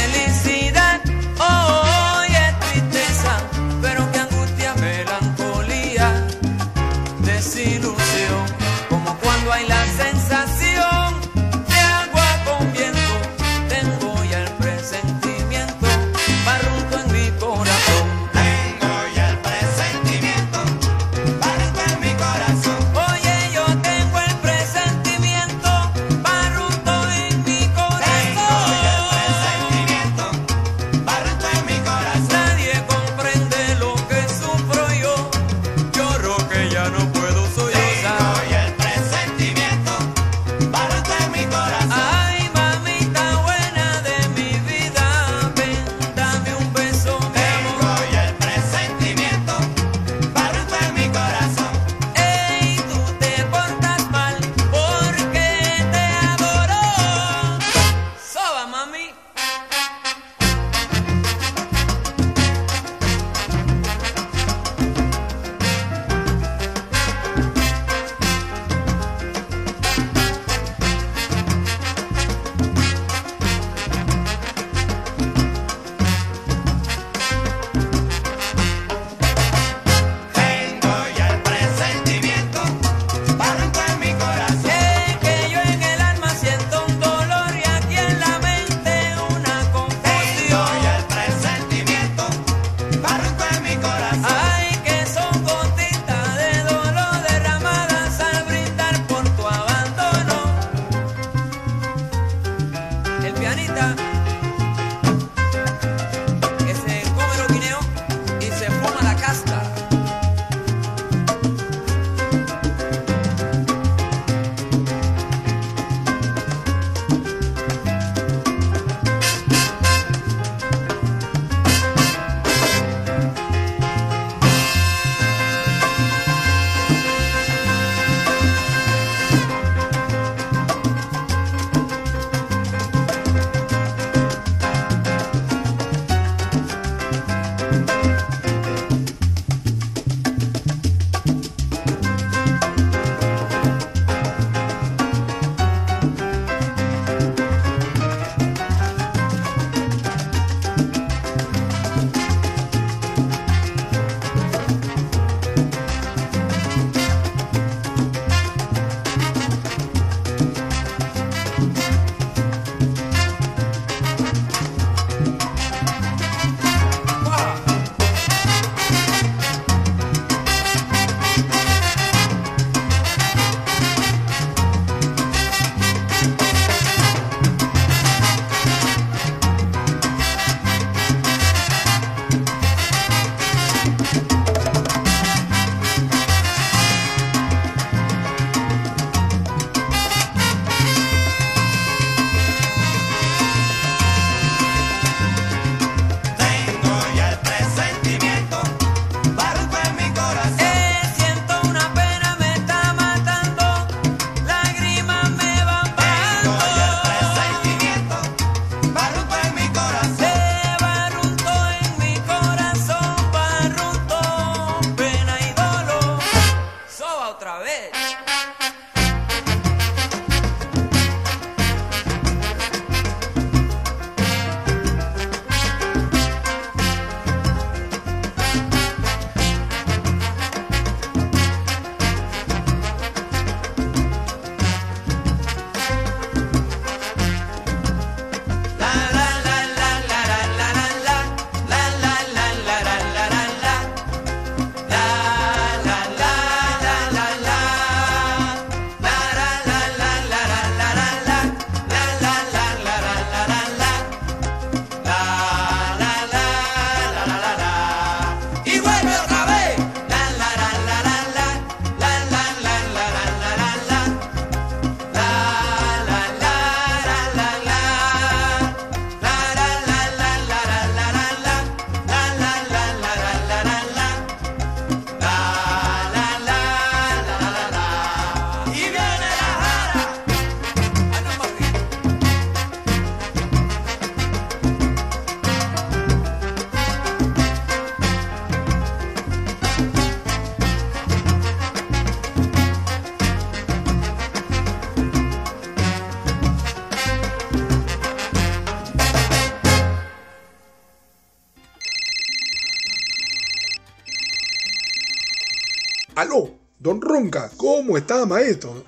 ¿cómo está, maestro?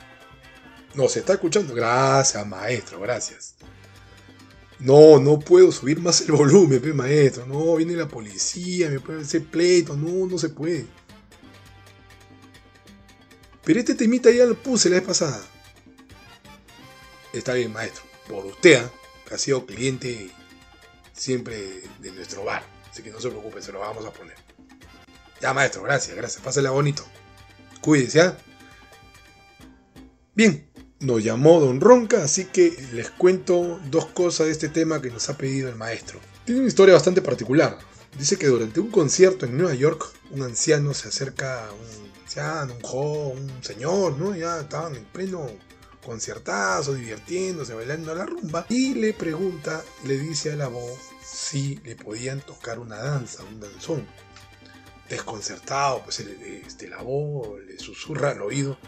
Nos está escuchando. Gracias, maestro, gracias. No, no puedo subir más el volumen, maestro. No, viene la policía, me puede hacer pleito. No, no se puede. Pero este temita ya lo puse la vez pasada. Está bien, maestro. Por usted, ¿ah? que ha sido cliente siempre de nuestro bar. Así que no se preocupe, se lo vamos a poner. Ya, maestro, gracias, gracias. Pásela bonito. Cuídese, ¿ah? Bien, nos llamó Don Ronca, así que les cuento dos cosas de este tema que nos ha pedido el maestro. Tiene una historia bastante particular. Dice que durante un concierto en Nueva York, un anciano se acerca a un anciano, un joven, un señor, ¿no? Ya estaban en pleno conciertazo, divirtiéndose, bailando la rumba, y le pregunta, le dice a la voz si le podían tocar una danza, un danzón. Desconcertado, pues este, la voz le susurra al oído,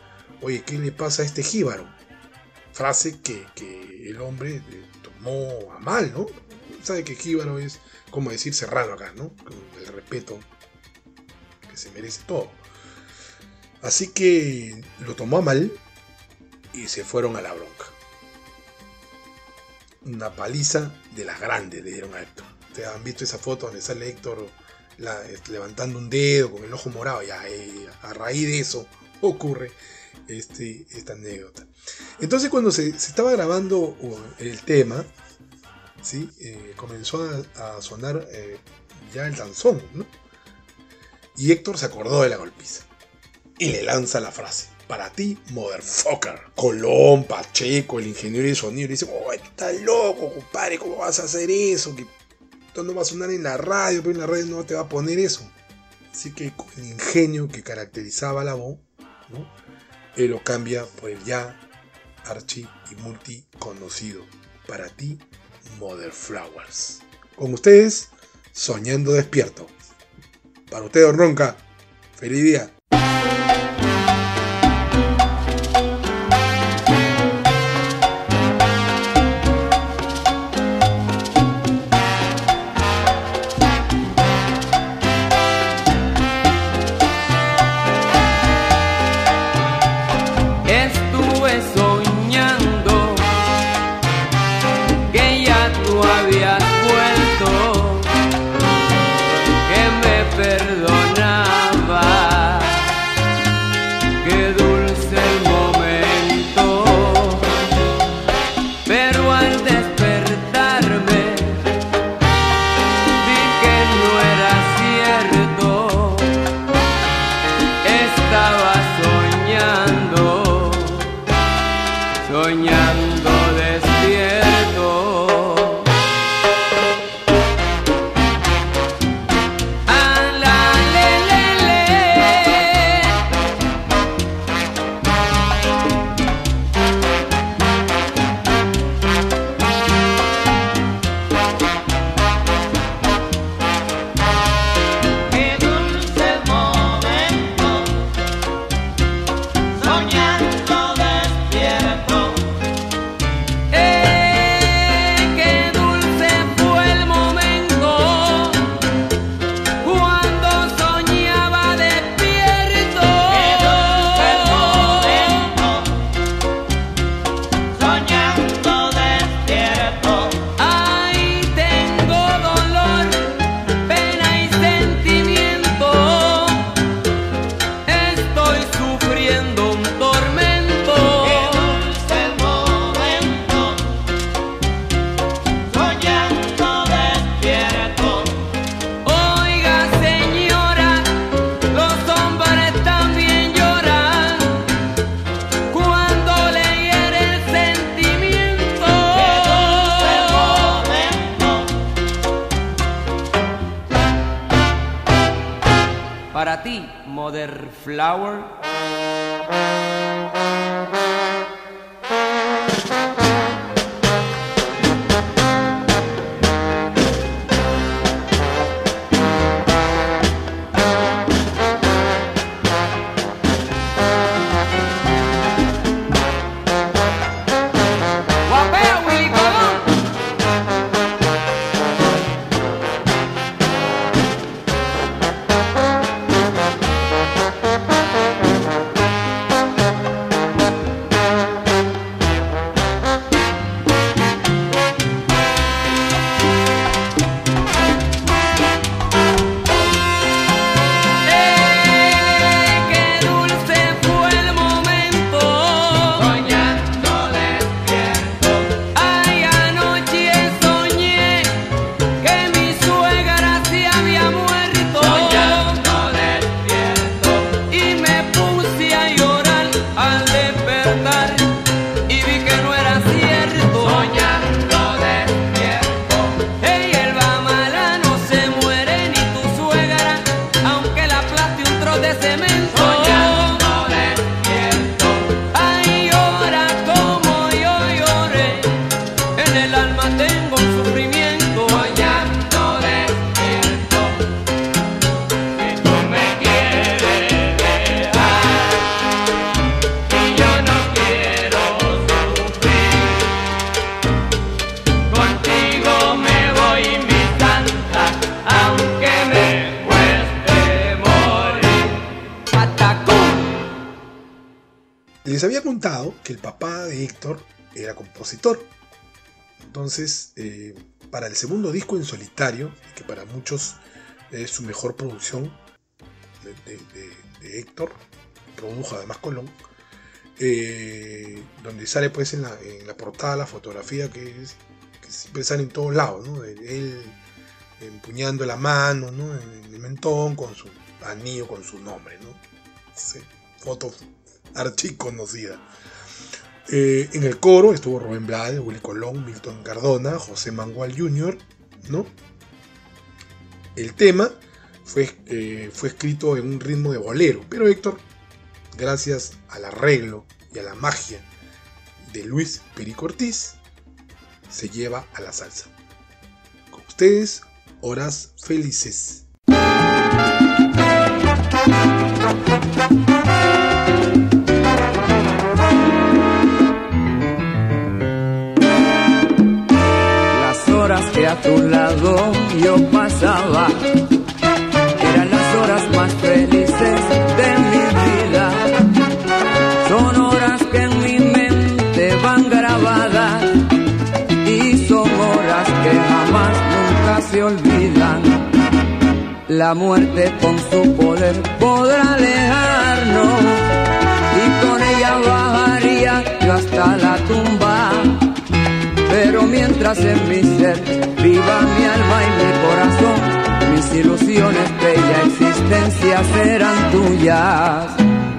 oye, ¿qué le pasa a este jíbaro? Frase que, que el hombre eh, tomó a mal, ¿no? Sabe que jíbaro es como decir serrano acá, ¿no? Con el respeto que se merece todo. Así que lo tomó a mal y se fueron a la bronca. Una paliza de las grandes le dieron a Héctor. Ustedes han visto esa foto donde sale Héctor levantando un dedo con el ojo morado. Ya, eh, a raíz de eso ocurre este, esta anécdota. Entonces cuando se, se estaba grabando el tema, ¿sí? Eh, comenzó a, a sonar eh, ya el danzón, ¿no? Y Héctor se acordó de la golpiza. Y le lanza la frase. Para ti, motherfucker. Colón, Pacheco, el ingeniero de sonido, le dice, oh, estás loco, compadre, ¿cómo vas a hacer eso? Que esto no va a sonar en la radio, pero en la radio no te va a poner eso. Así que con el ingenio que caracterizaba la voz. Él lo cambia por el ya archi y multi conocido. Para ti, Mother Flowers. Con ustedes, Soñando Despierto. Para usted, Don Ronca, feliz día. de cemento. Entonces, eh, para el segundo disco en solitario, que para muchos es su mejor producción de, Héctor, produjo además Colón, eh, donde sale pues en la, portada la fotografía que, siempre sale en todos lados, ¿no? Él empuñando la mano, ¿no? En el mentón con su anillo con su nombre, ¿no? Sí, foto archiconocida. Eh, en el coro estuvo Rubén Blades, Willy Colón, Milton Cardona, José Mangual Jr., ¿no? El tema fue, eh, fue escrito en un ritmo de bolero, pero Héctor, gracias al arreglo y a la magia de Luis Perico Ortiz, se lleva a la salsa. Con ustedes, Horas Felices. Tu lado yo pasaba eran las horas más felices de mi vida. Son horas que en mi mente van grabadas y son horas que jamás nunca se olvidan. La muerte con su poder podrá alejarnos y con ella bajaría yo hasta la mientras en mi ser viva mi alma y mi corazón, mis ilusiones, bella existencia serán tuyas.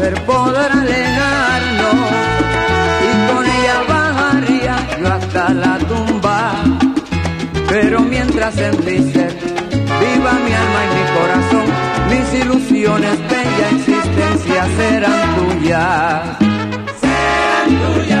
Poder podrá alejarnos y con ella bajaría yo hasta la tumba. Pero mientras en mi ser viva mi alma y mi corazón, mis ilusiones, bella existencia serán tuyas. Serán tuyas.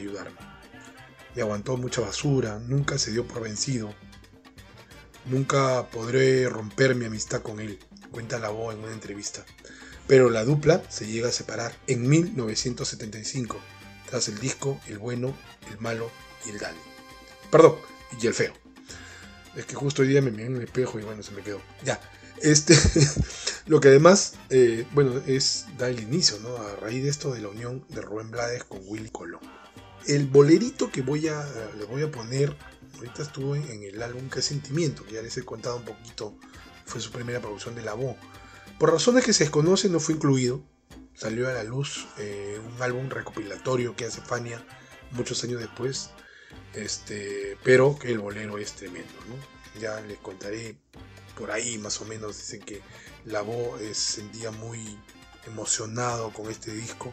Ayudarme. Me aguantó mucha basura, nunca se dio por vencido. Nunca podré romper mi amistad con él, cuenta la voz en una entrevista. Pero la dupla se llega a separar en 1975, tras el disco El bueno, el malo y el Dani. Perdón, y el feo. Es que justo hoy día me miré en el espejo y bueno, se me quedó. Ya. Este, lo que además, eh, bueno, es el inicio, ¿no? A raíz de esto de la unión de Rubén Blades con Willy Colón. El bolerito que voy a, le voy a poner, ahorita estuvo en, en el álbum Que Sentimiento, que ya les he contado un poquito, fue su primera producción de la voz. Por razones que se desconocen no fue incluido, salió a la luz eh, un álbum recopilatorio que hace Fania muchos años después, este, pero que el bolero es tremendo, ¿no? Ya les contaré por ahí más o menos, dicen que la voz se sentía muy emocionado con este disco,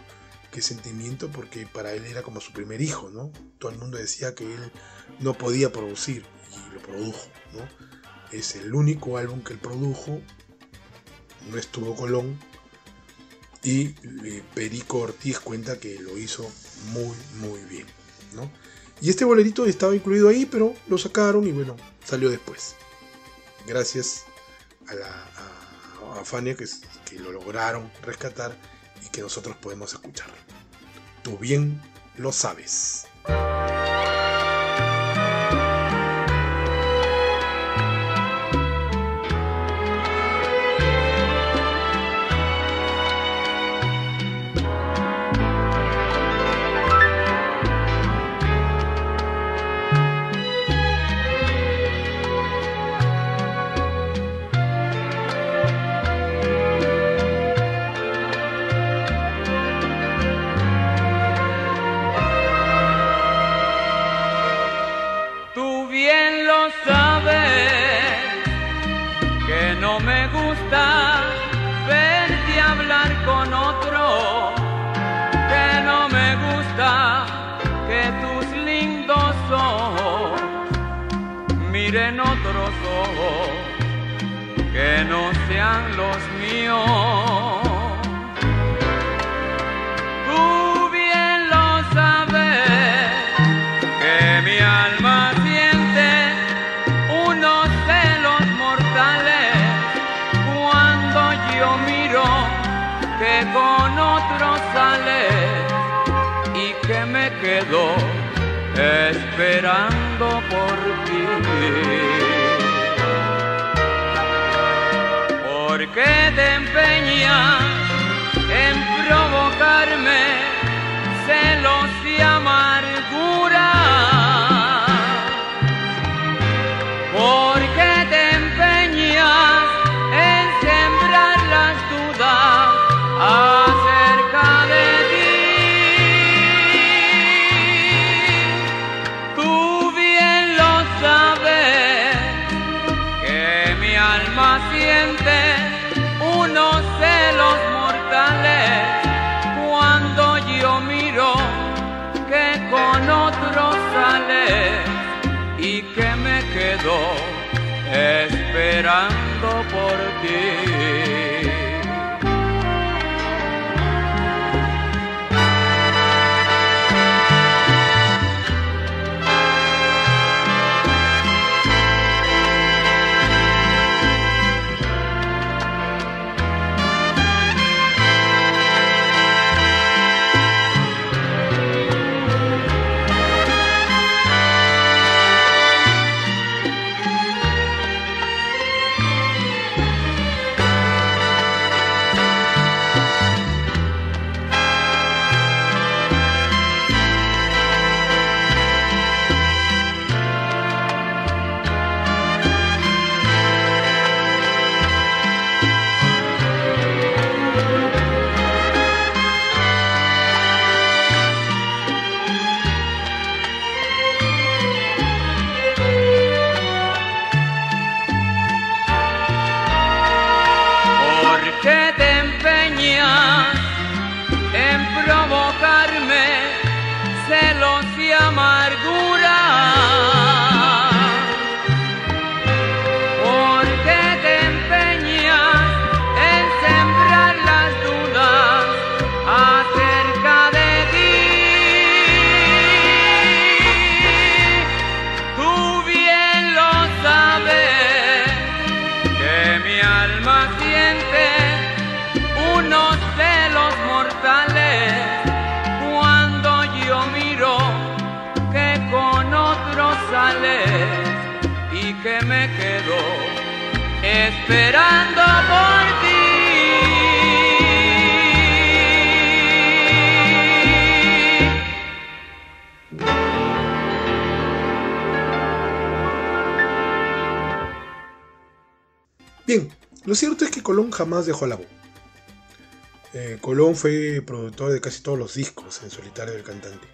qué sentimiento, porque para él era como su primer hijo, ¿no? Todo el mundo decía que él no podía producir y lo produjo, ¿no? Es el único álbum que él produjo, no estuvo Colón, y Perico Ortiz cuenta que lo hizo muy, muy bien, ¿no? Y este bolerito estaba incluido ahí, pero lo sacaron y bueno, salió después. Gracias a, la, a Fania que, que lo lograron rescatar y que nosotros podemos escuchar. Tú bien lo sabes. Lo cierto es que Colón jamás dejó la voz. Eh, Colón fue productor de casi todos los discos en solitario del cantante,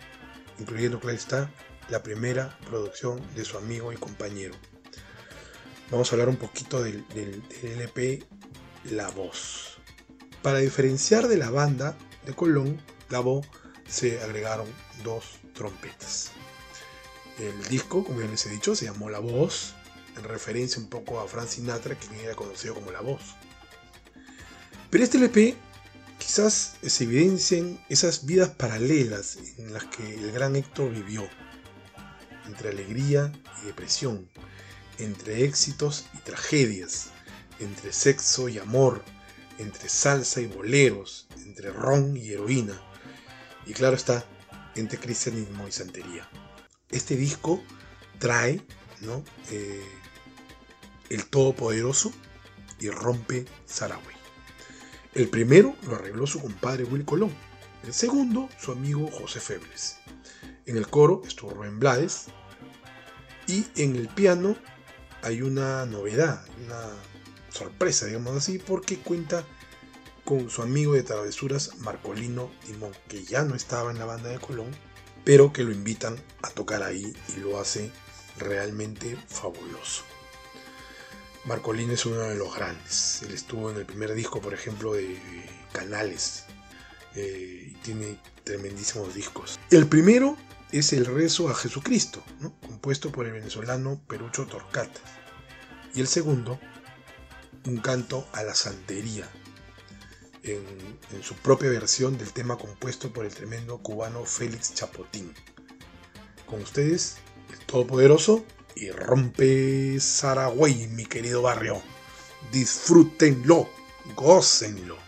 incluyendo, claro está, la primera producción de su amigo y compañero. Vamos a hablar un poquito del, del- del LP La Voz. Para diferenciar de la banda de Colón, La Voz se agregaron dos trompetas. El disco, como ya les he dicho, se llamó La Voz, en referencia un poco a Frank Sinatra, quien era conocido como La Voz. Pero este LP quizás se evidencien esas vidas paralelas en las que el gran Héctor vivió, entre alegría y depresión, entre éxitos y tragedias, entre sexo y amor, entre salsa y boleros, entre ron y heroína, y claro está, entre cristianismo y santería. Este disco trae ¿no? Eh, el Todopoderoso y Rompe Saragüey. El primero lo arregló su compadre Will Colón, el segundo su amigo José Febles. En el coro estuvo Rubén Blades y en el piano hay una novedad, una sorpresa, digamos así, porque cuenta con su amigo de travesuras Marcolino Timón, que ya no estaba en la banda de Colón, pero que lo invitan a tocar ahí y lo hace realmente fabuloso. Marcolino es uno de los grandes. Él estuvo en el primer disco, por ejemplo, de Canales. eh, tiene tremendísimos discos. El primero es el rezo a Jesucristo, compuesto por el venezolano Perucho Torcata. Y el segundo, un canto a la santería, en, en su propia versión del tema compuesto por el tremendo cubano Félix Chapotín. Con ustedes, el Todopoderoso y rompe Saragüey, mi querido barrio. Disfrútenlo, gócenlo.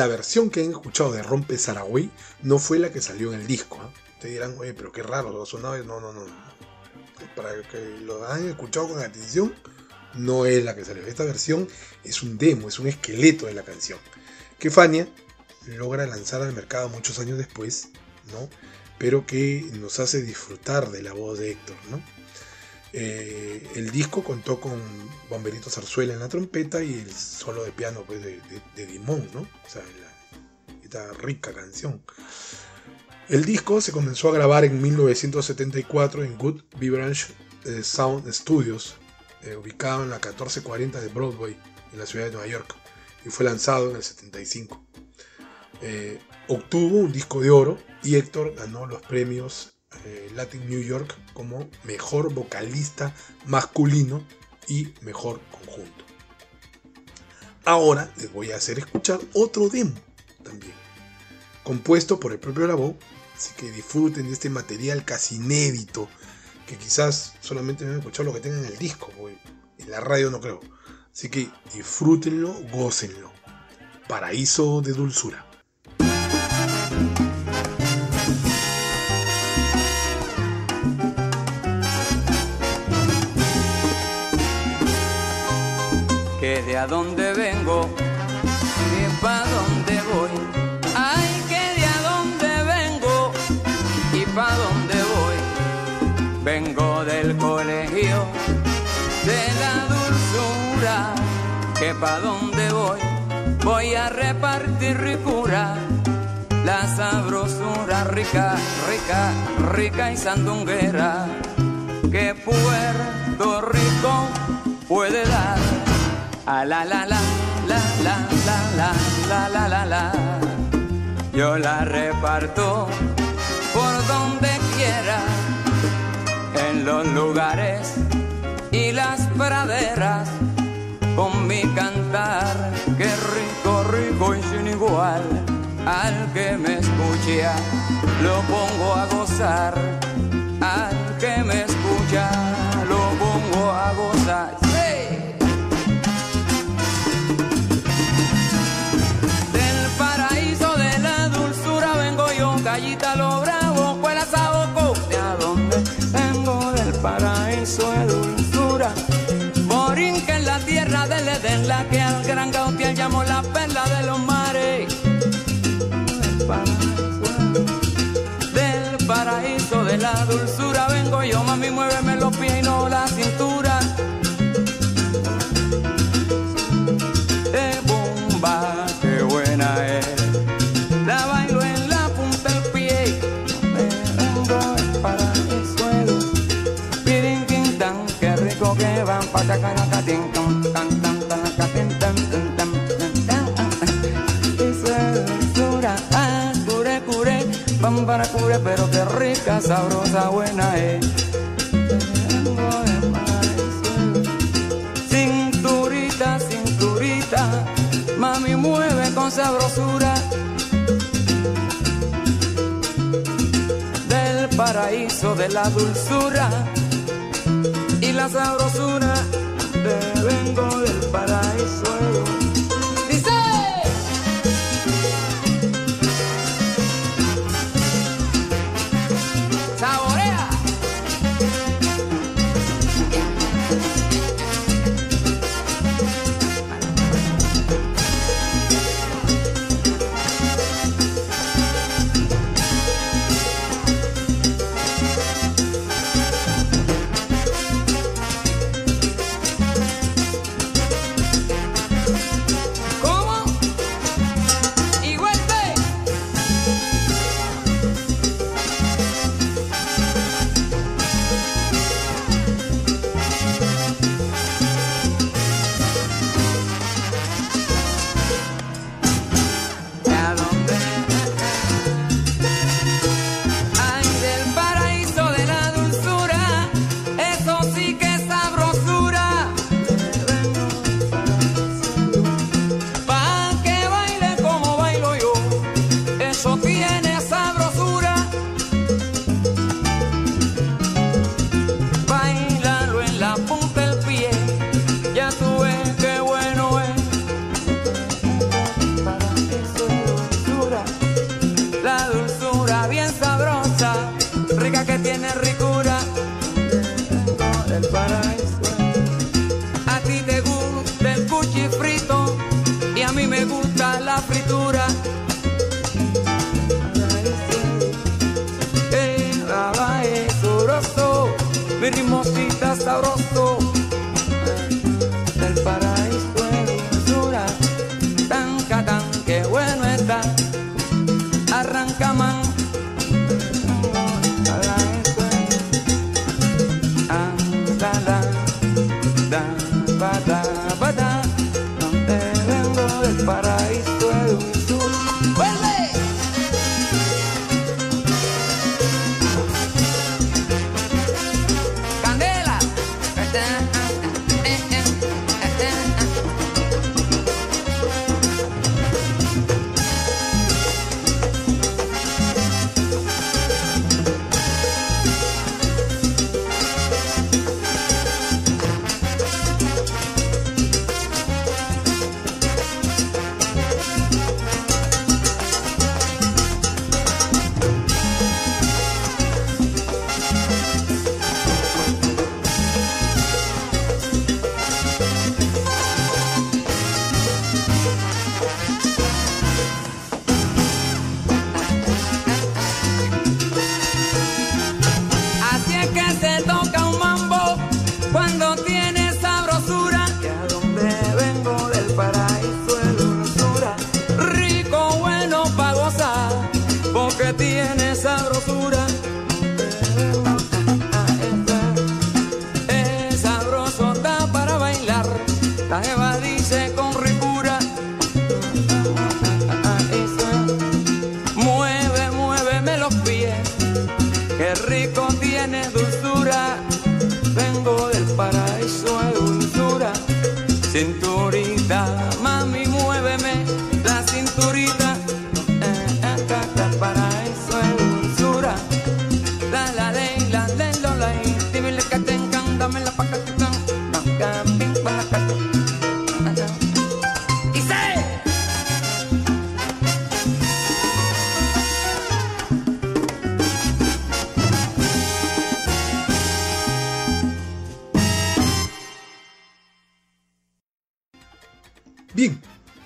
La versión que han escuchado de Rompe Saragüey no fue la que salió en el disco. ¿ah? Ustedes dirán, oye, pero qué raro, sonaba. No, no, no. Para que lo hayan escuchado con atención, no es la que salió. Esta versión es un demo, es un esqueleto de la canción. Que Fania logra lanzar al mercado muchos años después, ¿no? Pero que nos hace disfrutar de la voz de Héctor, ¿no? Eh, el disco contó con Bomberito Zarzuela en la trompeta y el solo de piano pues, de, de, Dimón, ¿no? O sea, esta rica canción. El disco se comenzó a grabar en 1974 en Good Vibrance eh, Sound Studios, eh, ubicado en la 1440 de Broadway, en la ciudad de Nueva York, y fue lanzado en el 75. Eh, obtuvo un disco de oro y Héctor ganó los premios eh, Latin New York como mejor vocalista masculino y mejor conjunto. Ahora les voy a hacer escuchar otro demo también, compuesto por el propio Labo, así que disfruten de este material casi inédito, que quizás solamente me han escuchado lo que tengan en el disco, en la radio no creo. Así que disfrútenlo, gócenlo. Paraíso de dulzura. de a dónde vengo, ni pa' dónde voy. Ay, que de a dónde vengo y pa' dónde voy. Vengo del colegio, de la dulzura, que pa' dónde voy. Voy a repartir ricura, la sabrosura rica, rica, rica y sandunguera, que Puerto Rico puede dar. A la la la, la la la la la la la Yo la reparto por donde quiera, en los lugares y las praderas, con mi cantar, que rico, rico y sin igual. Al que me escucha, lo pongo a gozar, al que me llamo la perla de los mares, del paraíso, del paraíso de la dulzura vengo yo, mami, muéveme buena, sabrosa, buena es. Cinturita, cinturita, mami mueve con sabrosura. Del paraíso de la dulzura y la sabrosura, te vengo del paraíso.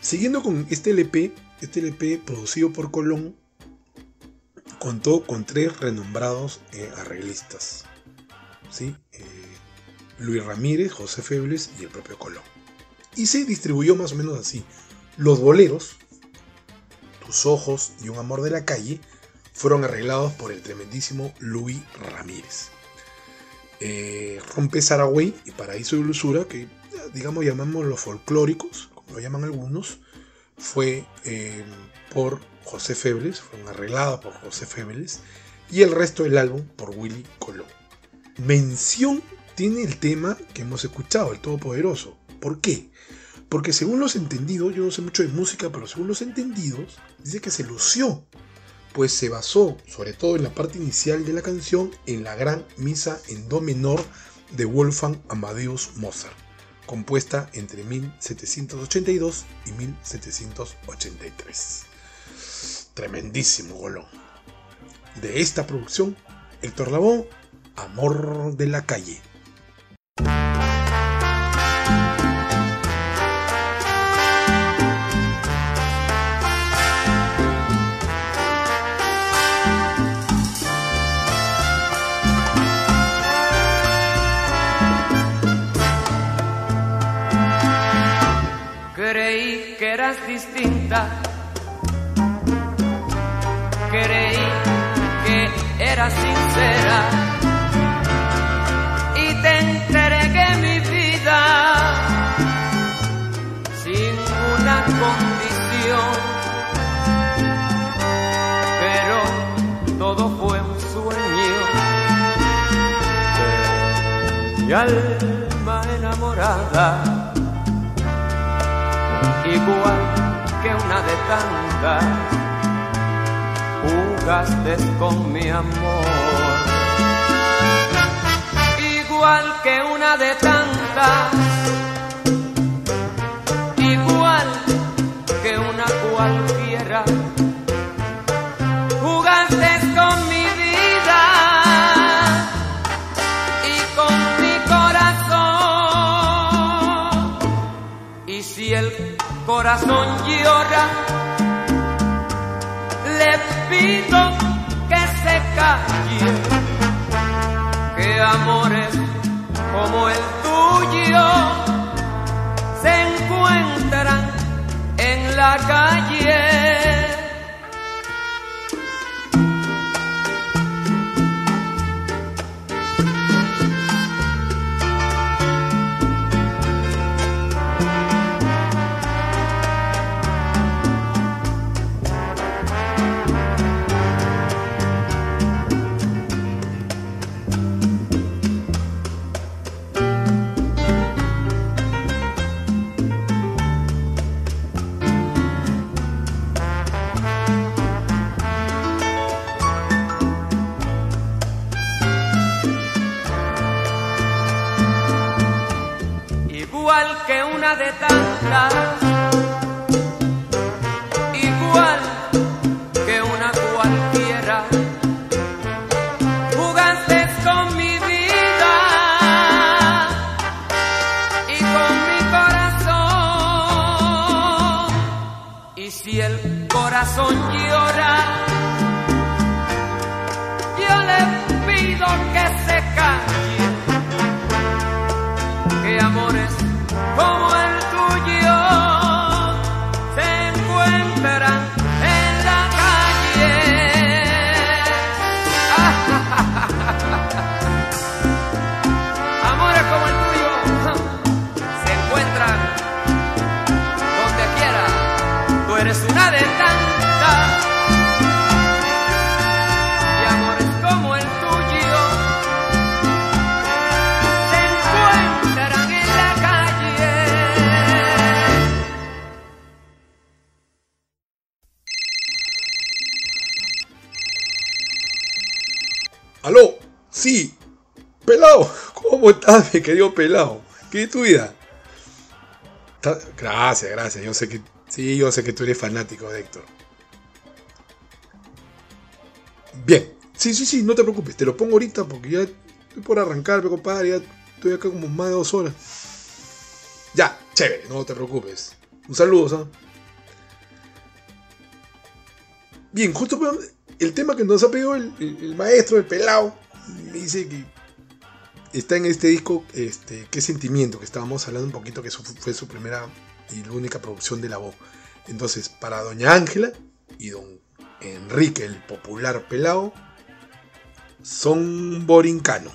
Siguiendo con este LP, este LP producido por Colón, contó con tres renombrados eh, arreglistas. ¿sí? Eh, Luis Ramírez, José Febles y el propio Colón. Y se distribuyó más o menos así. Los boleros, Tus ojos y Un amor de la calle, fueron arreglados por el tremendísimo Luis Ramírez. Eh, Rompe Saragüey y Paraíso y Ilusura, que digamos llamamos los folclóricos, lo llaman algunos, fue eh, por José Febles, fueron arreglados por José Febles, y el resto del álbum por Willy Colón. Mención tiene el tema que hemos escuchado, el Todopoderoso. ¿Por qué? Porque según los entendidos, yo no sé mucho de música, pero según los entendidos, dice que se lució, pues se basó, sobre todo en la parte inicial de la canción, en la gran misa en do menor de Wolfgang Amadeus Mozart, compuesta entre 1782 y 1783. Tremendísimo golón. De esta producción, Héctor Lavoe, Amor de la calle. Creí que eras sincera. Y te entregué mi vida sin una condición. Pero todo fue un sueño. Mi alma enamorada igual que una de tantas, jugaste con mi amor. Igual que una de tantas, igual que una cualquiera, corazón llora, le pido que se calle, que amores como el tuyo se encuentran en la calle. De tantas, Ah, me quedó pelado. ¿Qué es tu vida? Gracias, gracias. Yo sé que. Sí, yo sé que tú eres fanático de Héctor. Bien. Sí, sí, sí, no te preocupes. Te lo pongo ahorita porque ya estoy por arrancarme, compadre. Ya estoy acá como más de dos horas. Ya, chévere, no te preocupes. Un saludo, ¿sabes? Bien, justo pues, el tema que nos ha pedido el, maestro, el pelado, me dice que está en este disco, este, Qué Sentimiento, que estábamos hablando un poquito, que eso fue su primera y la única producción de la voz. Entonces, para Doña Ángela y Don Enrique, el popular pelado, son borincano.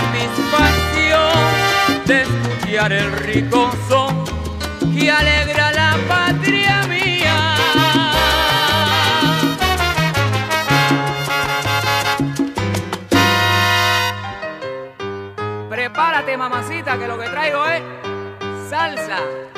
satisfacción de escuchar el rico son que alegra la patria mía. Prepárate, mamacita, que lo que traigo es salsa.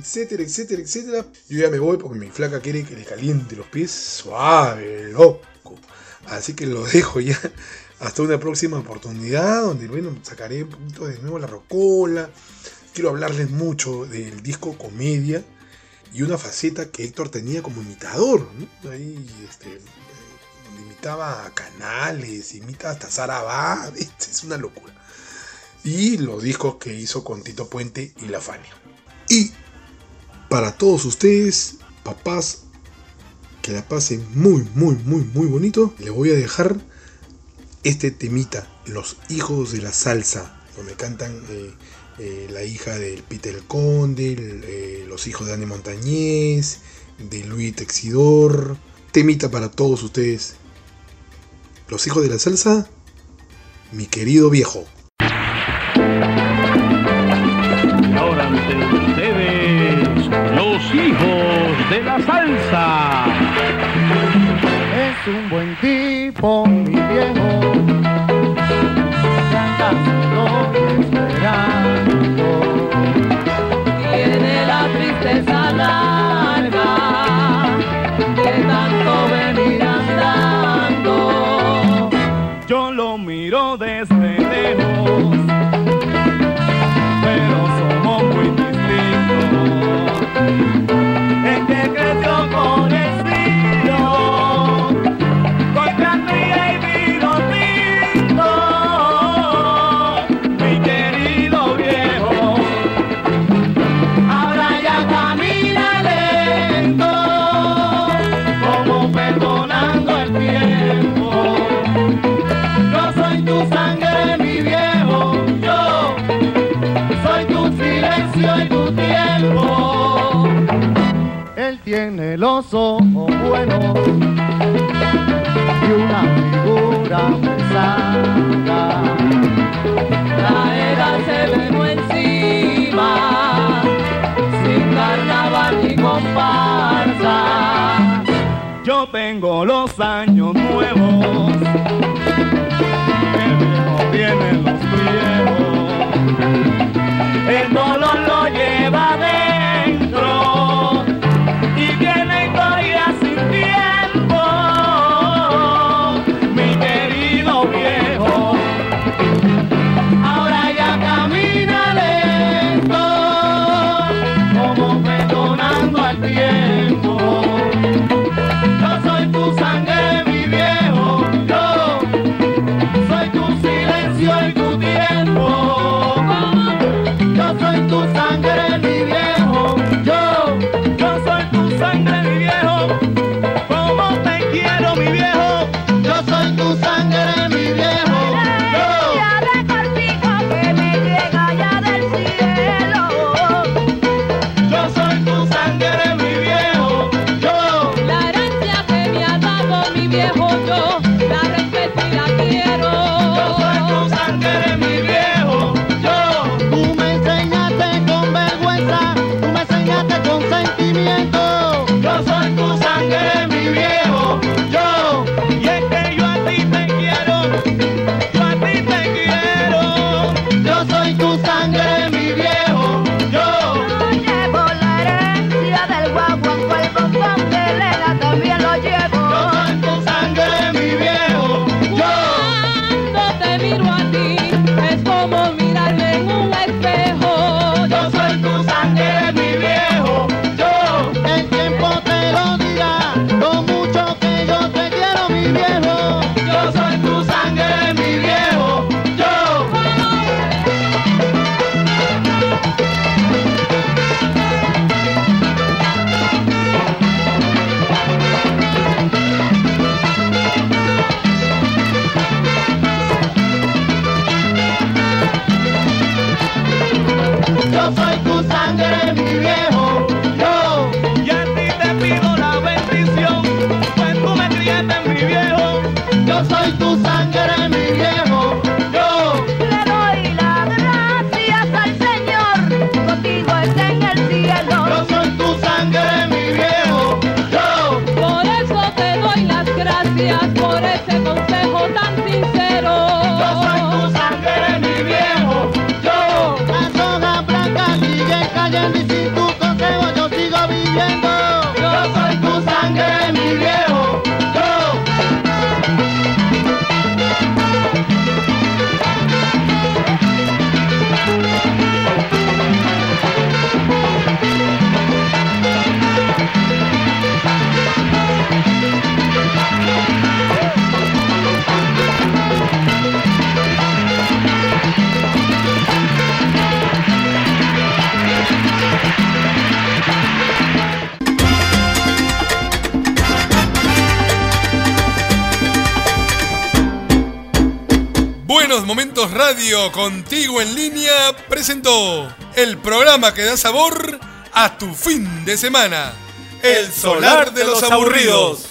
Etcétera, etcétera, etcétera. Yo ya me voy porque mi flaca quiere que le caliente los pies suave, loco. Así que lo dejo ya hasta una próxima oportunidad donde, bueno, sacaré un de nuevo la rocola. Quiero hablarles mucho del disco Comedia y una faceta que Héctor tenía como imitador. Ahí, este, imitaba a Canales, imita hasta Sara Abad, es una locura y los discos que hizo con Tito Puente y La Fania. Para todos ustedes, papás, que la pasen muy, muy, muy, muy bonito, les voy a dejar este temita, Los Hijos de la Salsa, donde cantan eh, eh, la hija del Peter Conde, el, eh, los hijos de Anne Montañez, de Luis Texidor. Temita para todos ustedes. Los Hijos de la Salsa, mi querido viejo. Ahora salsa. Es un buen tipo, mi viejo. Momentos Radio contigo en línea presentó el programa que da sabor a tu fin de semana. El solar de los aburridos.